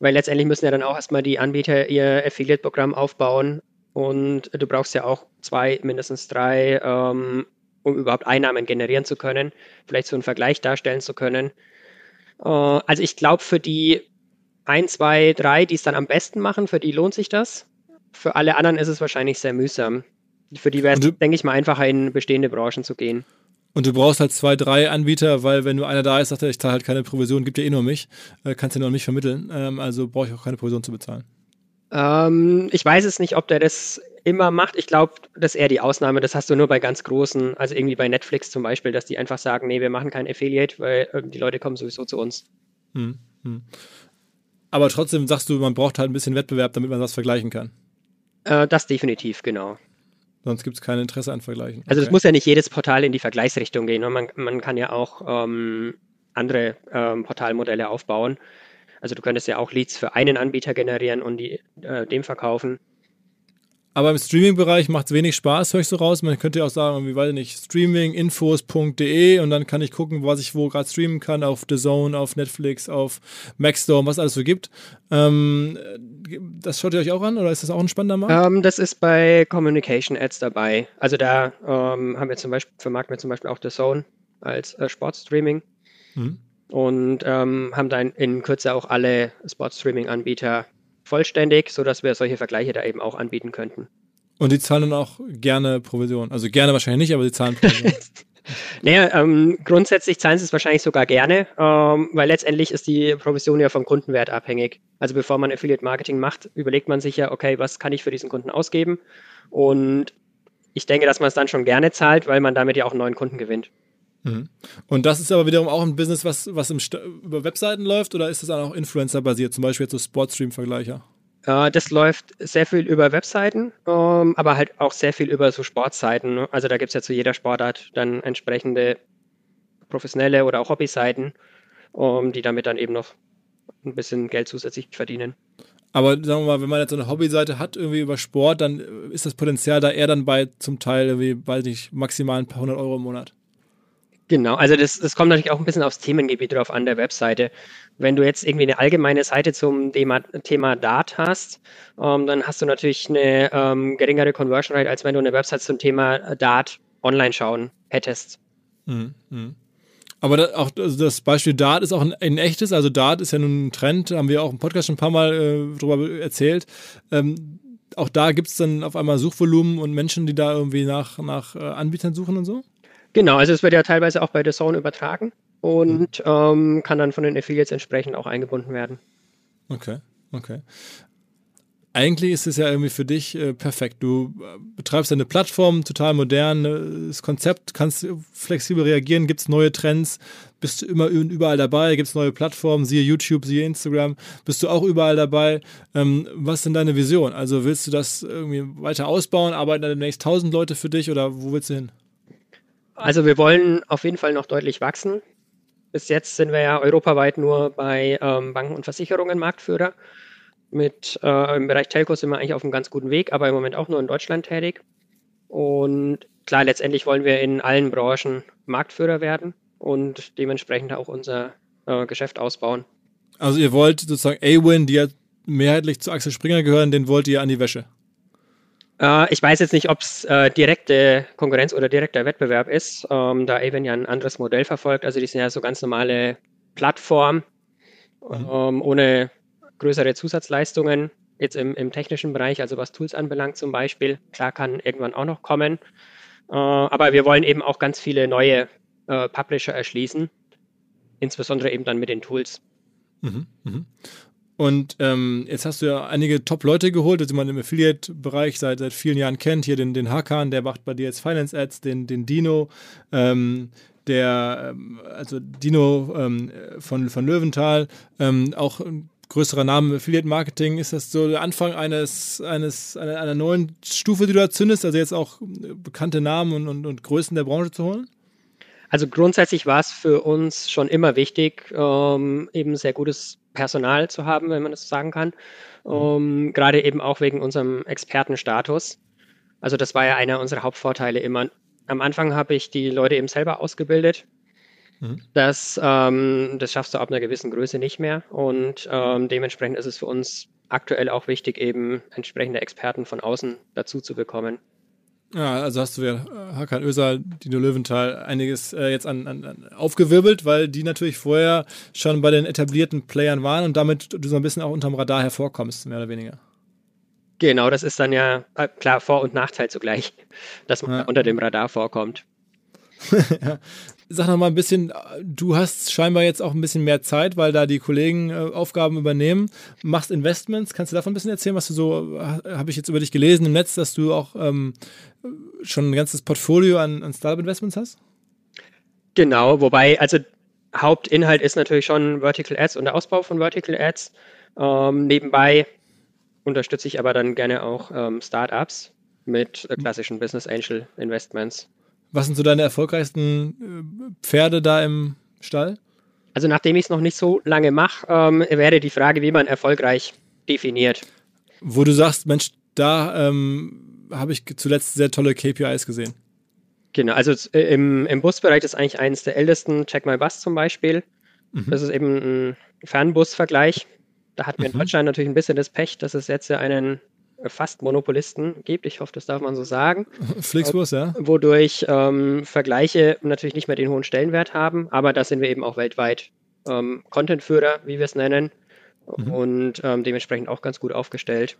Weil letztendlich müssen ja dann auch erstmal die Anbieter ihr Affiliate-Programm aufbauen und du brauchst ja auch zwei, mindestens drei, ähm, um überhaupt Einnahmen generieren zu können, vielleicht so einen Vergleich darstellen zu können. Äh, also ich glaube, für die ein, zwei, drei, die es dann am besten machen, für die lohnt sich das. Für alle anderen ist es wahrscheinlich sehr mühsam. Für die wäre es, denke ich mal, einfacher in bestehende Branchen zu gehen. Und du brauchst halt zwei, drei Anbieter, weil wenn nur einer da ist, sagt er, ich zahle halt keine Provision, gibt ja eh nur mich, äh, kannst ja nur mich vermitteln. Ähm, also brauche ich auch keine Provision zu bezahlen. Ähm, ich weiß es nicht, ob der das immer macht. Ich glaube, das ist eher die Ausnahme. Das hast du nur bei ganz großen, also irgendwie bei Netflix zum Beispiel, dass die einfach sagen, nee, wir machen kein Affiliate, weil äh, die Leute kommen sowieso zu uns. Hm, hm. Aber trotzdem sagst du, man braucht halt ein bisschen Wettbewerb, damit man was vergleichen kann. Äh, das definitiv, genau. Sonst gibt es kein Interesse an Vergleichen. Also es muss ja nicht jedes Portal in die Vergleichsrichtung gehen. Ne? Man, man kann ja auch ähm, andere ähm, Portalmodelle aufbauen. Also du könntest ja auch Leads für einen Anbieter generieren und die, äh, dem verkaufen. Aber im Streaming-Bereich macht es wenig Spaß, höre ich so raus. Man könnte ja auch sagen, wie weiß ich nicht, streaminginfos.de und dann kann ich gucken, was ich wo gerade streamen kann, auf The Zone, auf Netflix, auf Maxstorm, was alles so gibt. Ähm, das schaut ihr euch auch an oder ist das auch ein spannender Markt? Ähm, das ist bei Communication Ads dabei. Also da ähm, haben wir zum Beispiel, vermarkten wir zum Beispiel auch The Zone als äh, Sportstreaming. Mhm. Und ähm, haben dann in Kürze auch alle Sportstreaming-Anbieter vollständig, sodass wir solche Vergleiche da eben auch anbieten könnten. Und die zahlen dann auch gerne Provision. Also gerne wahrscheinlich nicht, aber sie zahlen Provision. naja, ähm, grundsätzlich zahlen sie es wahrscheinlich sogar gerne, ähm, weil letztendlich ist die Provision ja vom Kundenwert abhängig. Also bevor man Affiliate Marketing macht, überlegt man sich ja, okay, was kann ich für diesen Kunden ausgeben? Und ich denke, dass man es dann schon gerne zahlt, weil man damit ja auch einen neuen Kunden gewinnt. Mhm. Und das ist aber wiederum auch ein Business, was, was im über Webseiten läuft oder ist das auch Influencer-basiert, zum Beispiel jetzt so Sportstream-Vergleicher? Äh, das läuft sehr viel über Webseiten, ähm, aber halt auch sehr viel über so Sportseiten. Ne? Also da gibt es ja zu jeder Sportart dann entsprechende professionelle oder auch Hobbyseiten, ähm, die damit dann eben noch ein bisschen Geld zusätzlich verdienen. Aber sagen wir mal, wenn man jetzt so eine Hobbyseite hat, irgendwie über Sport, dann ist das Potenzial da eher dann bei zum Teil irgendwie, weiß nicht, maximal ein paar hundert Euro im Monat. Genau, also das, das kommt natürlich auch ein bisschen aufs Themengebiet drauf an der Webseite. Wenn du jetzt irgendwie eine allgemeine Seite zum Thema, Thema Dart hast, ähm, dann hast du natürlich eine ähm, geringere Conversion Rate, als wenn du eine Website zum Thema Dart online schauen hättest. Mhm. mhm. Aber das, auch also das Beispiel Dart ist auch ein, ein, echtes, also Dart ist ja nun ein Trend, haben wir auch im Podcast schon ein paar Mal äh, drüber erzählt. Ähm, auch da gibt es dann auf einmal Suchvolumen und Menschen, die da irgendwie nach, nach äh, Anbietern suchen und so? Genau, also es wird ja teilweise auch bei The Zone übertragen und mhm. ähm, kann dann von den Affiliates entsprechend auch eingebunden werden. Okay, okay. Eigentlich ist es ja irgendwie für dich äh, perfekt. Du äh, betreibst eine Plattform, total modern, äh, das Konzept, kannst flexibel reagieren, gibt es neue Trends, bist du immer überall dabei, gibt es neue Plattformen, siehe YouTube, siehe Instagram, bist du auch überall dabei. Ähm, was ist denn deine Vision? Also willst du das irgendwie weiter ausbauen, arbeiten dann demnächst tausend Leute für dich oder wo willst du hin? Also wir wollen auf jeden Fall noch deutlich wachsen. Bis jetzt sind wir ja europaweit nur bei ähm, Banken und Versicherungen Marktführer. Mit, äh, Im Bereich Telcos sind wir eigentlich auf einem ganz guten Weg, aber im Moment auch nur in Deutschland tätig. Und klar, letztendlich wollen wir in allen Branchen Marktführer werden und dementsprechend auch unser äh, Geschäft ausbauen. Also ihr wollt sozusagen A-Win, die ja mehrheitlich zu Axel Springer gehören, den wollt ihr an die Wäsche? Äh, ich weiß jetzt nicht, ob es äh, direkte Konkurrenz oder direkter Wettbewerb ist, ähm, da Avon ja ein anderes Modell verfolgt. Also die sind ja so ganz normale Plattform mhm. ähm, ohne größere Zusatzleistungen. Jetzt im, im, technischen Bereich, also was Tools anbelangt zum Beispiel, klar kann irgendwann auch noch kommen. Äh, aber wir wollen eben auch ganz viele neue äh, Publisher erschließen, insbesondere eben dann mit den Tools. Mhm, mh. Und ähm, jetzt hast du ja einige Top-Leute geholt, die man im Affiliate-Bereich seit, seit vielen Jahren kennt. Hier den, den Hakan, der macht bei dir jetzt Finance-Ads, den, den Dino, ähm, der, ähm, also Dino ähm, von, von Löwenthal, ähm, auch ein größerer Name im Affiliate-Marketing. Ist das so der Anfang eines, eines, einer, einer neuen Stufe, die du da zündest? Also jetzt auch bekannte Namen und, und, und Größen der Branche zu holen? Also grundsätzlich war es für uns schon immer wichtig, ähm, eben sehr gutes Personal zu haben, wenn man das so sagen kann. Um, mhm. gerade eben auch wegen unserem Expertenstatus. Also das war ja einer unserer Hauptvorteile immer. Am Anfang habe ich die Leute eben selber ausgebildet. Mhm. Das, ähm, das schaffst du ab einer gewissen Größe nicht mehr. Und ähm, dementsprechend ist es für uns aktuell auch wichtig, eben entsprechende Experten von außen dazu zu bekommen. Ja, also hast du ja äh, Hakan Ösal, Dino Löwenthal einiges äh, jetzt an, an, an, aufgewirbelt, weil die natürlich vorher schon bei den etablierten Playern waren und damit du so ein bisschen auch unterm Radar hervorkommst, mehr oder weniger. Genau, das ist dann ja äh, klar Vor- und Nachteil zugleich, dass man ja. unter dem Radar vorkommt. ja. Sag noch mal ein bisschen, du hast scheinbar jetzt auch ein bisschen mehr Zeit, weil da die Kollegen äh, Aufgaben übernehmen. Machst Investments, kannst du davon ein bisschen erzählen, was du so, habe ich jetzt über dich gelesen im Netz, dass du auch ähm, schon ein ganzes Portfolio an, an Startup-Investments hast? Genau, wobei, also Hauptinhalt ist natürlich schon Vertical Ads und der Ausbau von Vertical Ads. Ähm, nebenbei unterstütze ich aber dann gerne auch ähm, Startups mit äh, klassischen Business Angel Investments. Was sind so deine erfolgreichsten äh, Pferde da im Stall? Also nachdem ich es noch nicht so lange mache, ähm, wäre die Frage, wie man erfolgreich definiert. Wo du sagst, Mensch, da ähm, habe ich zuletzt sehr tolle KPIs gesehen. Genau, also äh, im, im Busbereich ist eigentlich eines der ältesten, Check My Bus zum Beispiel. Mhm. Das ist eben ein Fernbusvergleich. Da hatten wir in mhm. Deutschland natürlich ein bisschen das Pech, dass es jetzt ja einen fast Monopolisten gibt. Ich hoffe, das darf man so sagen. Flixbus, ja. Wodurch ähm, Vergleiche natürlich nicht mehr den hohen Stellenwert haben, aber da sind wir eben auch weltweit ähm, Contentführer, wie wir es nennen, mhm. und ähm, dementsprechend auch ganz gut aufgestellt.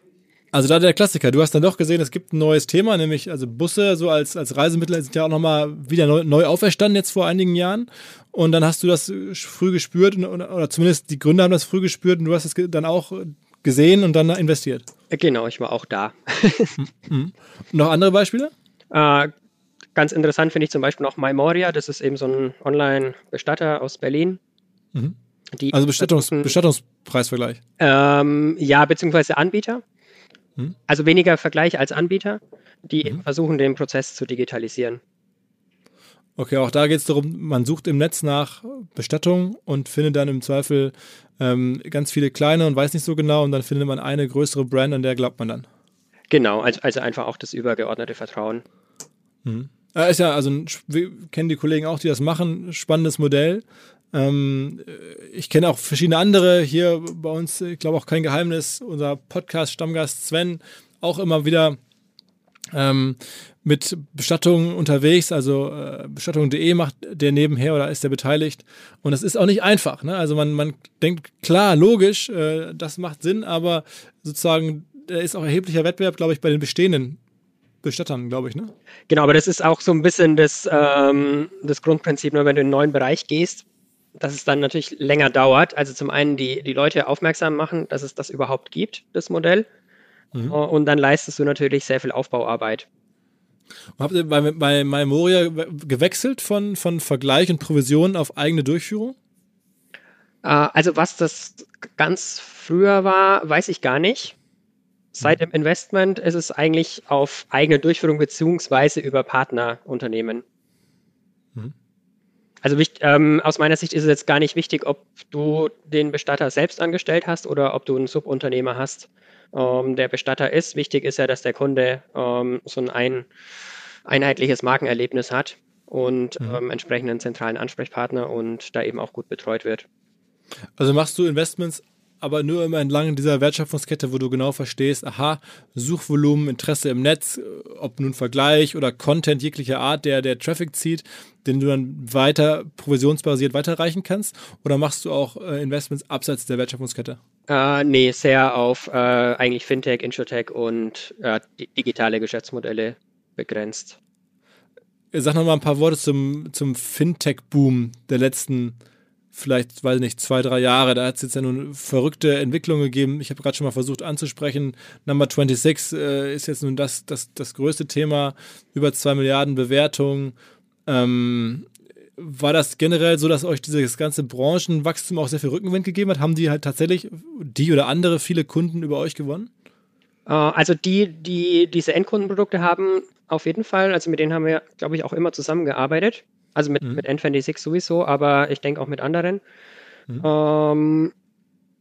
Also da der Klassiker. Du hast dann doch gesehen, es gibt ein neues Thema, nämlich also Busse so als, als Reisemittel sind ja auch nochmal wieder neu, neu auferstanden jetzt vor einigen Jahren. Und dann hast du das früh gespürt oder zumindest die Gründer haben das früh gespürt und du hast es dann auch gesehen und dann investiert. Genau, ich war auch da. mhm. Noch andere Beispiele? Äh, ganz interessant finde ich zum Beispiel noch Mymoria. Das ist eben so ein Online-Bestatter aus Berlin. Mhm. also Bestattungs Bestattungspreisvergleich? Ähm, ja, beziehungsweise Anbieter. Mhm. Also weniger Vergleich als Anbieter, die mhm. versuchen, den Prozess zu digitalisieren. Okay, auch da geht es darum, man sucht im Netz nach Bestattung und findet dann im Zweifel ähm, ganz viele kleine und weiß nicht so genau und dann findet man eine größere Brand, an der glaubt man dann. Genau, also, also einfach auch das übergeordnete Vertrauen. Mhm. Äh, ist ja, also wir kennen die Kollegen auch, die das machen, spannendes Modell. Ähm, ich kenne auch verschiedene andere hier bei uns, ich glaube auch kein Geheimnis, unser Podcast-Stammgast Sven auch immer wieder ähm, mit Bestattungen unterwegs, also äh, bestattung.de macht der nebenher oder ist der beteiligt. Und das ist auch nicht einfach. Ne? Also man, man denkt, klar, logisch, äh, das macht Sinn, aber sozusagen, da ist auch erheblicher Wettbewerb, glaube ich, bei den bestehenden Bestattern, glaube ich. Ne? Genau, aber das ist auch so ein bisschen das, ähm, das Grundprinzip, nur ne? wenn du in einen neuen Bereich gehst, dass es dann natürlich länger dauert. Also zum einen die, die Leute aufmerksam machen, dass es das überhaupt gibt, das Modell. Mhm. Und dann leistest du natürlich sehr viel Aufbauarbeit. Habt ihr bei, bei, bei Moria gewechselt von, von Vergleich und Provision auf eigene Durchführung? Äh, also was das ganz früher war, weiß ich gar nicht. Seit mhm. dem Investment ist es eigentlich auf eigene Durchführung beziehungsweise über Partnerunternehmen. Mhm. Also ähm, aus meiner Sicht ist es jetzt gar nicht wichtig, ob du den Bestatter selbst angestellt hast oder ob du einen Subunternehmer hast ähm, der Bestatter ist. Wichtig ist ja, dass der Kunde ähm, so ein, ein einheitliches Markenerlebnis hat und mhm. ähm, entsprechenden zentralen Ansprechpartner und da eben auch gut betreut wird. Also machst du Investments aber nur immer entlang dieser Wertschöpfungskette, wo du genau verstehst, aha, Suchvolumen, Interesse im Netz, ob nun Vergleich oder Content jeglicher Art, der der Traffic zieht, den du dann weiter provisionsbasiert weiterreichen kannst? Oder machst du auch äh, Investments abseits der Wertschöpfungskette? Äh, nee, sehr auf äh, eigentlich Fintech, Insurtech und äh, digitale Geschäftsmodelle begrenzt. Sag noch mal ein paar Worte zum, zum Fintech-Boom der letzten, vielleicht, weiß nicht, zwei, drei Jahre. Da hat es jetzt ja nun verrückte Entwicklungen gegeben. Ich habe gerade schon mal versucht anzusprechen. Number 26 äh, ist jetzt nun das, das, das größte Thema. Über zwei Milliarden Bewertungen. Ähm, war das generell so, dass euch dieses ganze Branchenwachstum auch sehr viel Rückenwind gegeben hat? Haben die halt tatsächlich, die oder andere, viele Kunden über euch gewonnen? Äh, also die, die diese Endkundenprodukte haben, auf jeden Fall. Also mit denen haben wir, glaube ich, auch immer zusammengearbeitet. Also mit, mhm. mit N26 sowieso, aber ich denke auch mit anderen. Mhm. Ähm,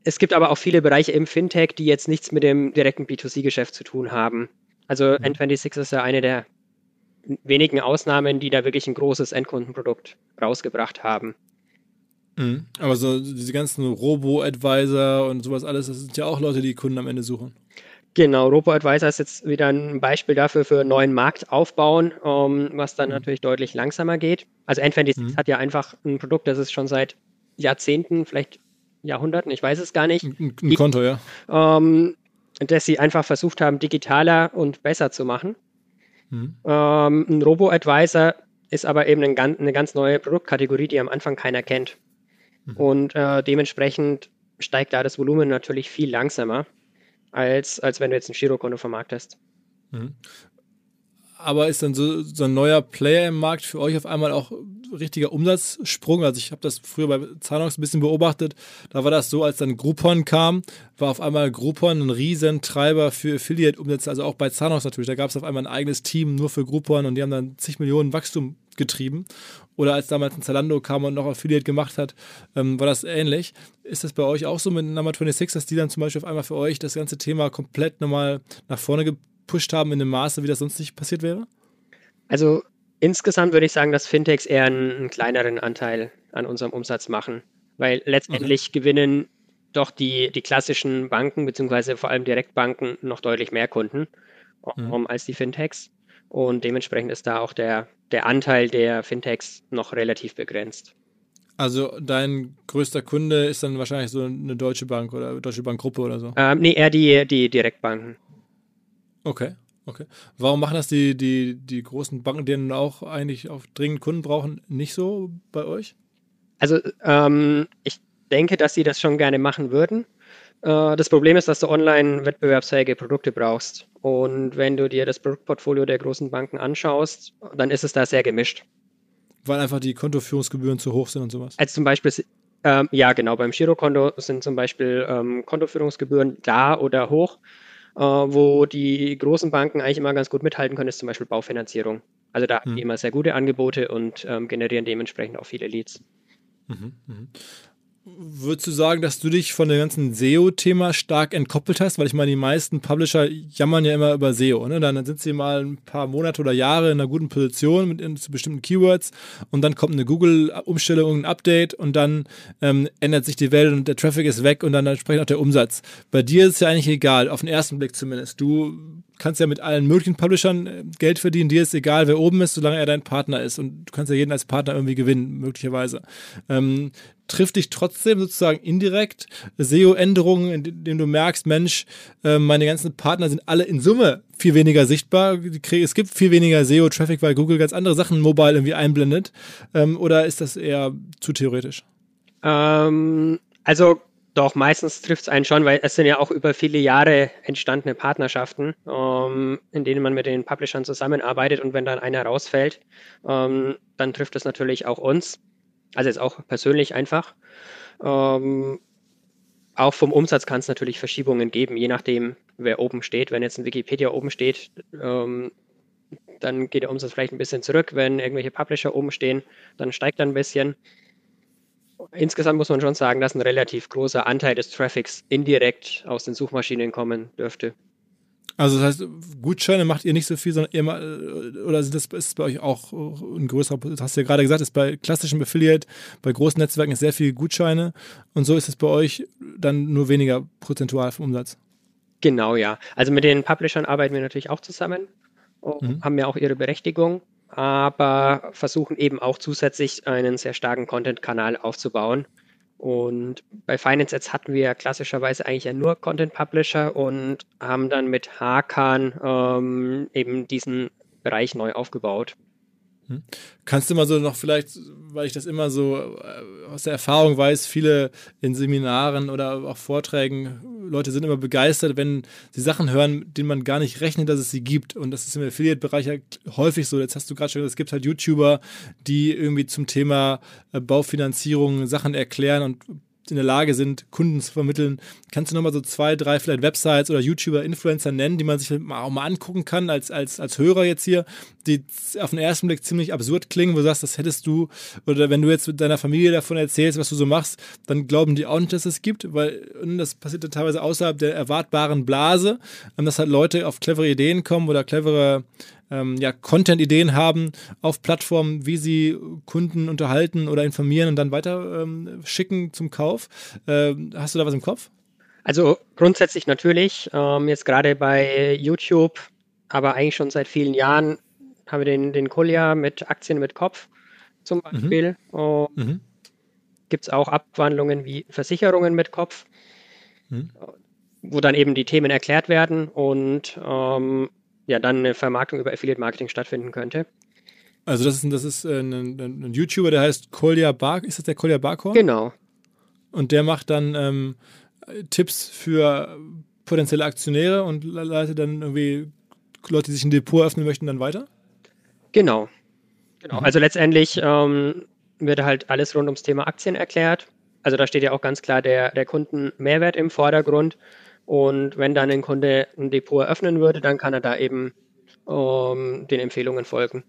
es gibt aber auch viele Bereiche im Fintech, die jetzt nichts mit dem direkten B2C-Geschäft zu tun haben. Also mhm. N26 ist ja eine der wenigen Ausnahmen, die da wirklich ein großes Endkundenprodukt rausgebracht haben. Mhm. Aber so diese ganzen Robo-Advisor und sowas alles, das sind ja auch Leute, die Kunden am Ende suchen. Genau, Robo-Advisor ist jetzt wieder ein Beispiel dafür für einen neuen Markt aufbauen, um, ähm, was dann mhm. natürlich deutlich langsamer geht. Also N26 mhm. hat ja einfach ein Produkt, das ist schon seit Jahrzehnten, vielleicht Jahrhunderten, ich weiß es gar nicht. Ein, ein Konto, ja. Ähm, dass sie einfach versucht haben, digitaler und besser zu machen. Mhm. Ähm, ein Robo-Advisor ist aber eben ein, eine ganz neue Produktkategorie, die am Anfang keiner kennt. Mhm. Und äh, dementsprechend steigt da das Volumen natürlich viel langsamer, als, als wenn du jetzt ein Girokonto vermarktest. Mhm aber ist dann so, so ein neuer Player im Markt für euch auf einmal auch richtiger Umsatzsprung? Also ich habe das früher bei Zanox ein bisschen beobachtet. Da war das so, als dann Groupon kam, war auf einmal Groupon ein Riesentreiber für Affiliate-Umsätze, also auch bei Zanox natürlich. Da gab es auf einmal ein eigenes Team nur für Groupon und die haben dann zig Millionen Wachstum getrieben. Oder als damals ein Zalando kam und noch Affiliate gemacht hat, ähm, war das ähnlich. Ist das bei euch auch so mit Number 26, dass die dann zum Beispiel auf einmal für euch das ganze Thema komplett nochmal nach vorne gepusht haben in dem Maße, wie das sonst nicht passiert wäre? Also insgesamt würde ich sagen, dass Fintechs eher einen, einen kleineren Anteil an unserem Umsatz machen, weil letztendlich okay. gewinnen doch die, die klassischen Banken, beziehungsweise vor allem Direktbanken, noch deutlich mehr Kunden mhm. als die Fintechs. Und dementsprechend ist da auch der, der Anteil der Fintechs noch relativ begrenzt. Also dein größter Kunde ist dann wahrscheinlich so eine Deutsche Bank oder Deutsche Bankgruppe oder so? Ähm, nee, eher die, die Direktbanken. Okay, okay. Warum machen das die, die, die großen Banken, die dann auch eigentlich auf dringend Kunden brauchen, nicht so bei euch? Also ähm, ich denke, dass sie das schon gerne machen würden. Äh, das Problem ist, dass du online wettbewerbsfähige Produkte brauchst. Und wenn du dir das Produktportfolio der großen Banken anschaust, dann ist es da sehr gemischt. Weil einfach die Kontoführungsgebühren zu hoch sind und sowas. Als zum Beispiel, ähm, ja genau, beim Girokonto sind zum Beispiel ähm, Kontoführungsgebühren da oder hoch. Äh, wo die großen Banken eigentlich immer ganz gut mithalten können, ist zum Beispiel Baufinanzierung. Also da hm. haben die immer sehr gute Angebote und ähm, generieren dementsprechend auch viele Leads. Mhm, mh. Würdest du sagen, dass du dich von dem ganzen SEO-Thema stark entkoppelt hast? Weil ich meine, die meisten Publisher jammern ja immer über SEO. Ne? Dann sind sie mal ein paar Monate oder Jahre in einer guten Position mit in, zu bestimmten Keywords und dann kommt eine Google-Umstellung, ein Update und dann ähm, ändert sich die Welt und der Traffic ist weg und dann entsprechend auch der Umsatz. Bei dir ist es ja eigentlich egal, auf den ersten Blick zumindest. Du kannst ja mit allen möglichen Publishern äh, Geld verdienen. Dir ist egal, wer oben ist, solange er dein Partner ist. Und du kannst ja jeden als Partner irgendwie gewinnen, möglicherweise. Ähm, trifft dich trotzdem sozusagen indirekt SEO-Änderungen, indem du merkst, Mensch, äh, meine ganzen Partner sind alle in Summe viel weniger sichtbar. Es gibt viel weniger SEO-Traffic, weil Google ganz andere Sachen mobile irgendwie einblendet. Ähm, oder ist das eher zu theoretisch? Ähm, also doch, meistens trifft es einen schon, weil es sind ja auch über viele Jahre entstandene Partnerschaften, ähm, in denen man mit den Publishern zusammenarbeitet und wenn dann einer rausfällt, ähm, dann trifft es natürlich auch uns. Also jetzt auch persönlich einfach. Ähm, auch vom Umsatz kann es natürlich Verschiebungen geben, je nachdem, wer oben steht. Wenn jetzt ein Wikipedia oben steht, ähm, dann geht der Umsatz vielleicht ein bisschen zurück. Wenn irgendwelche Publisher oben stehen, dann steigt er ein bisschen. Insgesamt muss man schon sagen, dass ein relativ großer Anteil des Traffics indirekt aus den Suchmaschinen kommen dürfte. Also das heißt, Gutscheine macht ihr nicht so viel, sondern ihr mal, äh, oder ist das ist bei euch auch ein größerer, das hast du ja gerade gesagt, ist bei klassischem Affiliate, bei großen Netzwerken ist sehr viel Gutscheine und so ist es bei euch dann nur weniger prozentual vom Umsatz. Genau, ja. Also mit den Publishern arbeiten wir natürlich auch zusammen, mhm. haben ja auch ihre Berechtigung aber versuchen eben auch zusätzlich einen sehr starken Content-Kanal aufzubauen. Und bei Finance Ads hatten wir klassischerweise eigentlich ja nur Content Publisher und haben dann mit Hakan ähm, eben diesen Bereich neu aufgebaut. Hm. Kannst du mal so noch vielleicht, weil ich das immer so äh, aus der Erfahrung weiß, viele in Seminaren oder auch Vorträgen, Leute sind immer begeistert, wenn sie Sachen hören, denen man gar nicht rechnet, dass es sie gibt. Und das ist im Affiliate-Bereich ja häufig so. Jetzt hast du gerade schon gesagt, es gibt halt YouTuber, die irgendwie zum Thema äh, Baufinanzierung Sachen erklären und in der Lage sind, Kunden zu vermitteln. Kannst du nochmal so zwei, drei vielleicht Websites oder YouTuber, Influencer nennen, die man sich auch mal angucken kann als, als, als Hörer jetzt hier, die auf den ersten Blick ziemlich absurd klingen, wo du sagst, das hättest du, oder wenn du jetzt mit deiner Familie davon erzählst, was du so machst, dann glauben die auch nicht, dass es gibt, weil das passiert ja teilweise außerhalb der erwartbaren Blase, dass halt Leute auf clevere Ideen kommen oder clevere ähm, ja, Content-Ideen haben auf Plattformen, wie sie Kunden unterhalten oder informieren und dann weiter ähm, schicken zum Kauf. Ähm, hast du da was im Kopf? Also grundsätzlich natürlich. Ähm, jetzt gerade bei YouTube, aber eigentlich schon seit vielen Jahren haben wir den, den Kolja mit Aktien mit Kopf zum mhm. Beispiel. Mhm. Mhm. Gibt es auch Abwandlungen wie Versicherungen mit Kopf, mhm. wo dann eben die Themen erklärt werden und ähm, ja dann eine Vermarktung über Affiliate Marketing stattfinden könnte. Also das ist, das ist äh, ein, ein, ein YouTuber, der heißt Kolja Bar, ist das der Kolja Barkor? Genau. Und der macht dann ähm, Tipps für potenzielle Aktionäre und leitet dann irgendwie Leute, die sich ein Depot öffnen möchten, dann weiter? Genau. genau. Mhm. Also letztendlich ähm, wird halt alles rund ums Thema Aktien erklärt. Also da steht ja auch ganz klar der, der Kundenmehrwert im Vordergrund. Und wenn dann ein Kunde ein Depot eröffnen würde, dann kann er da eben ähm, den Empfehlungen folgen.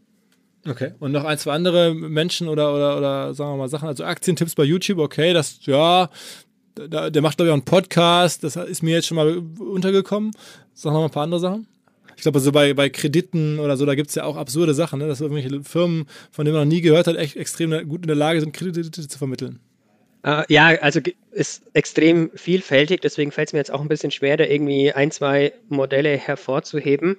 Okay. Und noch ein, zwei andere Menschen oder, oder, oder sagen wir mal Sachen, also Aktientipps bei YouTube, okay, das, ja, der, der macht, glaube ich, auch einen Podcast, das ist mir jetzt schon mal untergekommen. Sagen wir mal ein paar andere Sachen. Ich glaube, so bei, bei Krediten oder so, da gibt es ja auch absurde Sachen, ne? dass irgendwelche Firmen, von denen man noch nie gehört hat, echt extrem gut in der Lage sind, Kredite zu vermitteln. Uh, ja, also ist extrem vielfältig, deswegen fällt es mir jetzt auch ein bisschen schwer, da irgendwie ein, zwei Modelle hervorzuheben.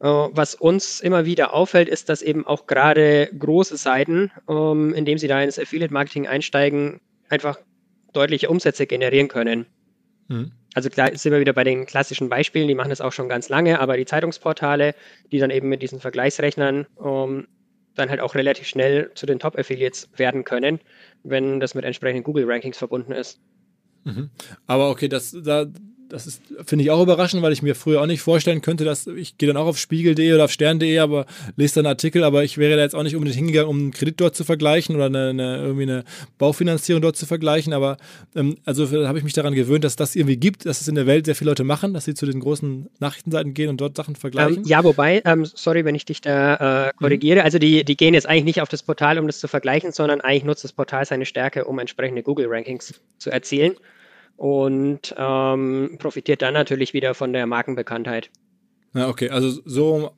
Uh, was uns immer wieder auffällt, ist, dass eben auch gerade große Seiten, ähm, indem sie da ins Affiliate-Marketing einsteigen, einfach deutliche Umsätze generieren können. Mhm. Also klar sind wir wieder bei den klassischen Beispielen, die machen das auch schon ganz lange, aber die Zeitungsportale, die dann eben mit diesen Vergleichsrechnern um, dann halt auch relativ schnell zu den Top-Affiliates werden können, wenn das mit entsprechenden Google-Rankings verbunden ist. Mhm. Aber okay, das, da, das ist, finde ich auch überraschend, weil ich mir früher auch nicht vorstellen könnte, dass ich gehe dann auch auf spiegel.de oder auf stern.de, aber lese dann Artikel, aber ich wäre da jetzt auch nicht unbedingt hingegangen, um einen Kredit dort zu vergleichen oder eine, eine irgendwie eine Baufinanzierung dort zu vergleichen. Aber ähm, also habe ich mich daran gewöhnt, dass das irgendwie gibt, dass es in der Welt sehr viele Leute machen, dass sie zu den großen Nachrichtenseiten gehen und dort Sachen vergleichen. Ähm, ja, wobei, ähm, sorry, wenn ich dich da äh, korrigiere, mhm. also die, die gehen jetzt eigentlich nicht auf das Portal, um das zu vergleichen, sondern eigentlich nutzt das Portal seine Stärke, um entsprechende Google-Rankings zu erzielen und ähm, profitiert dann natürlich wieder von der Markenbekanntheit. Ja, okay, also so,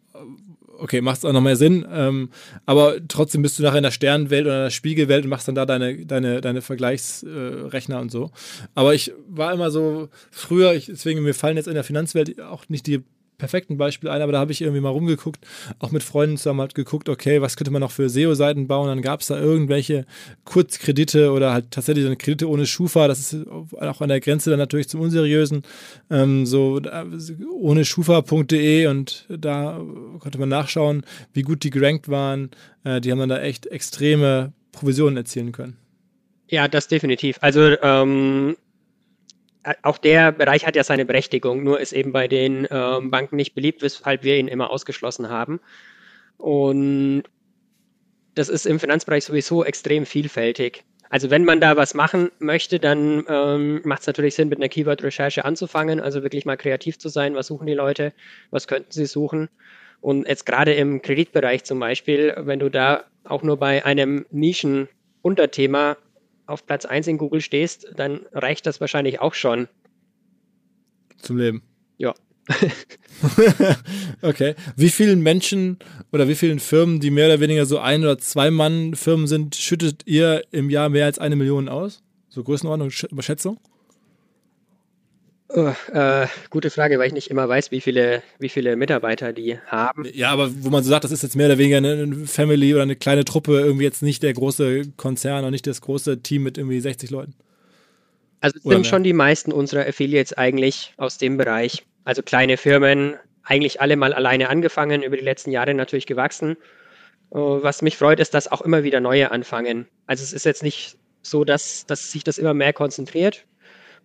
okay, macht es auch noch mehr Sinn, ähm, aber trotzdem bist du nachher in der Sternenwelt oder in der Spiegelwelt und machst dann da deine, deine, deine Vergleichsrechner äh, und so. Aber ich war immer so früher, ich, deswegen mir fallen jetzt in der Finanzwelt auch nicht die perfekten Beispiel ein, aber da habe ich irgendwie mal rumgeguckt, auch mit Freunden zusammen halt geguckt, okay, was könnte man noch für SEO-Seiten bauen? Dann gab es da irgendwelche Kurzkredite oder halt tatsächlich dann Kredite ohne Schufa, das ist auch an der Grenze dann natürlich zum Unseriösen, ähm, so ohne Schufa.de und da konnte man nachschauen, wie gut die gerankt waren. Äh, die haben dann da echt extreme Provisionen erzielen können. Ja, das definitiv. Also ähm, auch der Bereich hat ja seine Berechtigung, nur ist eben bei den ähm, Banken nicht beliebt, weshalb wir ihn immer ausgeschlossen haben. Und das ist im Finanzbereich sowieso extrem vielfältig. Also wenn man da was machen möchte, dann ähm, macht es natürlich Sinn, mit einer Keyword-Recherche anzufangen, also wirklich mal kreativ zu sein, was suchen die Leute, was könnten sie suchen. Und jetzt gerade im Kreditbereich zum Beispiel, wenn du da auch nur bei einem Nischen-Unterthema auf Platz 1 in Google stehst, dann reicht das wahrscheinlich auch schon. Zum Leben. Ja. okay. Wie vielen Menschen oder wie vielen Firmen, die mehr oder weniger so ein- oder zwei Mann-Firmen sind, schüttet ihr im Jahr mehr als eine Million aus? So Größenordnung, Überschätzung? Oh, äh, gute Frage, weil ich nicht immer weiß, wie viele, wie viele Mitarbeiter die haben. Ja, aber wo man so sagt, das ist jetzt mehr oder weniger eine Family oder eine kleine Truppe, irgendwie jetzt nicht der große Konzern und nicht das große Team mit irgendwie 60 Leuten. Also es sind mehr. schon die meisten unserer Affiliates eigentlich aus dem Bereich. Also kleine Firmen, eigentlich alle mal alleine angefangen, über die letzten Jahre natürlich gewachsen. Äh, was mich freut, ist, dass auch immer wieder neue anfangen. Also es ist jetzt nicht so, dass, dass sich das immer mehr konzentriert.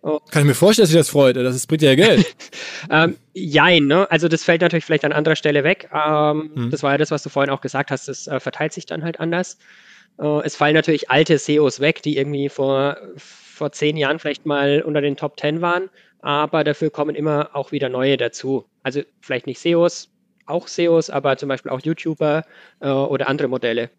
Oh. Kann ich mir vorstellen, dass sich das freut. Das ist, bringt ja Geld. ähm, jein, ne? Also das fällt natürlich vielleicht an anderer Stelle weg. Ähm, hm. Das war ja das, was du vorhin auch gesagt hast. Das äh, verteilt sich dann halt anders. Äh, es fallen natürlich alte SEOs weg, die irgendwie vor, vor zehn Jahren vielleicht mal unter den Top Ten waren. Aber dafür kommen immer auch wieder neue dazu. Also vielleicht nicht SEOs, auch SEOs, aber zum Beispiel auch YouTuber äh, oder andere Modelle.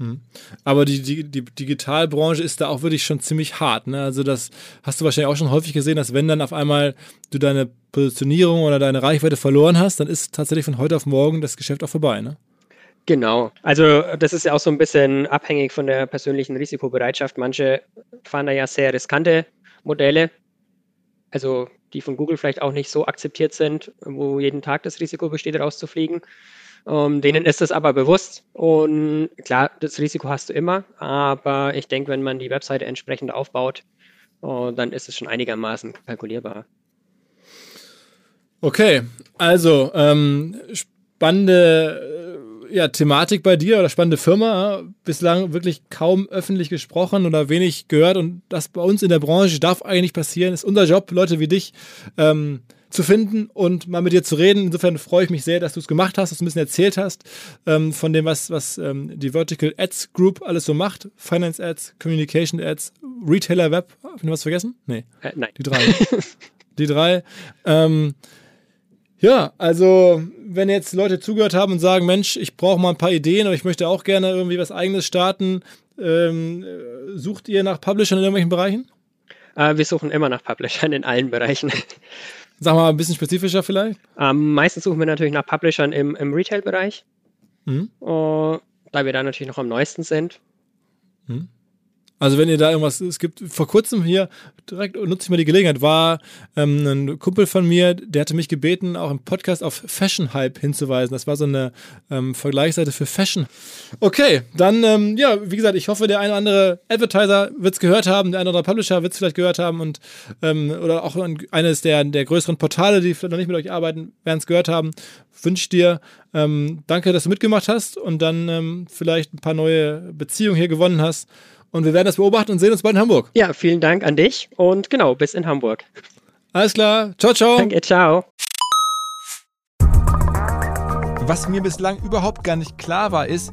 Hm. Aber die, die, die Digitalbranche ist da auch wirklich schon ziemlich hart. Ne? Also das hast du wahrscheinlich auch schon häufig gesehen, dass wenn dann auf einmal du deine Positionierung oder deine Reichweite verloren hast, dann ist tatsächlich von heute auf morgen das Geschäft auch vorbei. Ne? Genau. Also das ist ja auch so ein bisschen abhängig von der persönlichen Risikobereitschaft. Manche fahren da ja sehr riskante Modelle, also die von Google vielleicht auch nicht so akzeptiert sind, wo jeden Tag das Risiko besteht, rauszufliegen. Ähm, denen ist das aber bewusst und klar, das Risiko hast du immer, aber ich denke, wenn man die Webseite entsprechend aufbaut, äh, dann ist es schon einigermaßen kalkulierbar. Okay, also ähm, spannende ja, Thematik bei dir oder spannende Firma. Bislang wirklich kaum öffentlich gesprochen oder wenig gehört und das bei uns in der Branche darf eigentlich passieren. Ist unser Job, Leute wie dich ähm, zu finden und mal mit dir zu reden. Insofern freue ich mich sehr, dass du es gemacht hast, dass du ein bisschen erzählt hast ähm, von dem, was, was ähm, die Vertical Ads Group alles so macht. Finance Ads, Communication Ads, Retailer Web. Haben wir was vergessen? Nee. Äh, nein. Die drei. die drei. Ähm, Ja, also wenn jetzt Leute zugehört haben und sagen, Mensch, ich brauche mal ein paar Ideen oder ich möchte auch gerne irgendwie was eigenes starten, ähm, sucht ihr nach Publishern in irgendwelchen Bereichen? Äh, wir suchen immer nach Publishern in allen Bereichen. Sag mal ein bisschen spezifischer vielleicht. Ähm, meistens suchen wir natürlich nach Publishern im, im Retail-Bereich, mhm. uh, da wir da natürlich noch am neuesten sind. Mhm. Also wenn ihr da irgendwas, es gibt vor kurzem hier, direkt nutze ich mal die Gelegenheit, war ähm, ein Kumpel von mir, der hatte mich gebeten, auch im Podcast auf Fashion Hype hinzuweisen. Das war so eine ähm, Vergleichsseite für Fashion. Okay, dann, ähm, ja, wie gesagt, ich hoffe, der eine oder andere Advertiser wird es gehört haben, der eine oder andere Publisher wird es vielleicht gehört haben und ähm, oder auch eines der, der größeren Portale, die vielleicht noch nicht mit euch arbeiten, werden es gehört haben. Wünsche dir ähm, danke, dass du mitgemacht hast und dann ähm, vielleicht ein paar neue Beziehungen hier gewonnen hast. Und wir werden das beobachten und sehen uns bald in Hamburg. Ja, vielen Dank an dich und genau, bis in Hamburg. Alles klar. Ciao, ciao. Danke, ciao. Was mir bislang überhaupt gar nicht klar war, ist,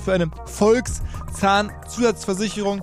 für eine Volkszahnzusatzversicherung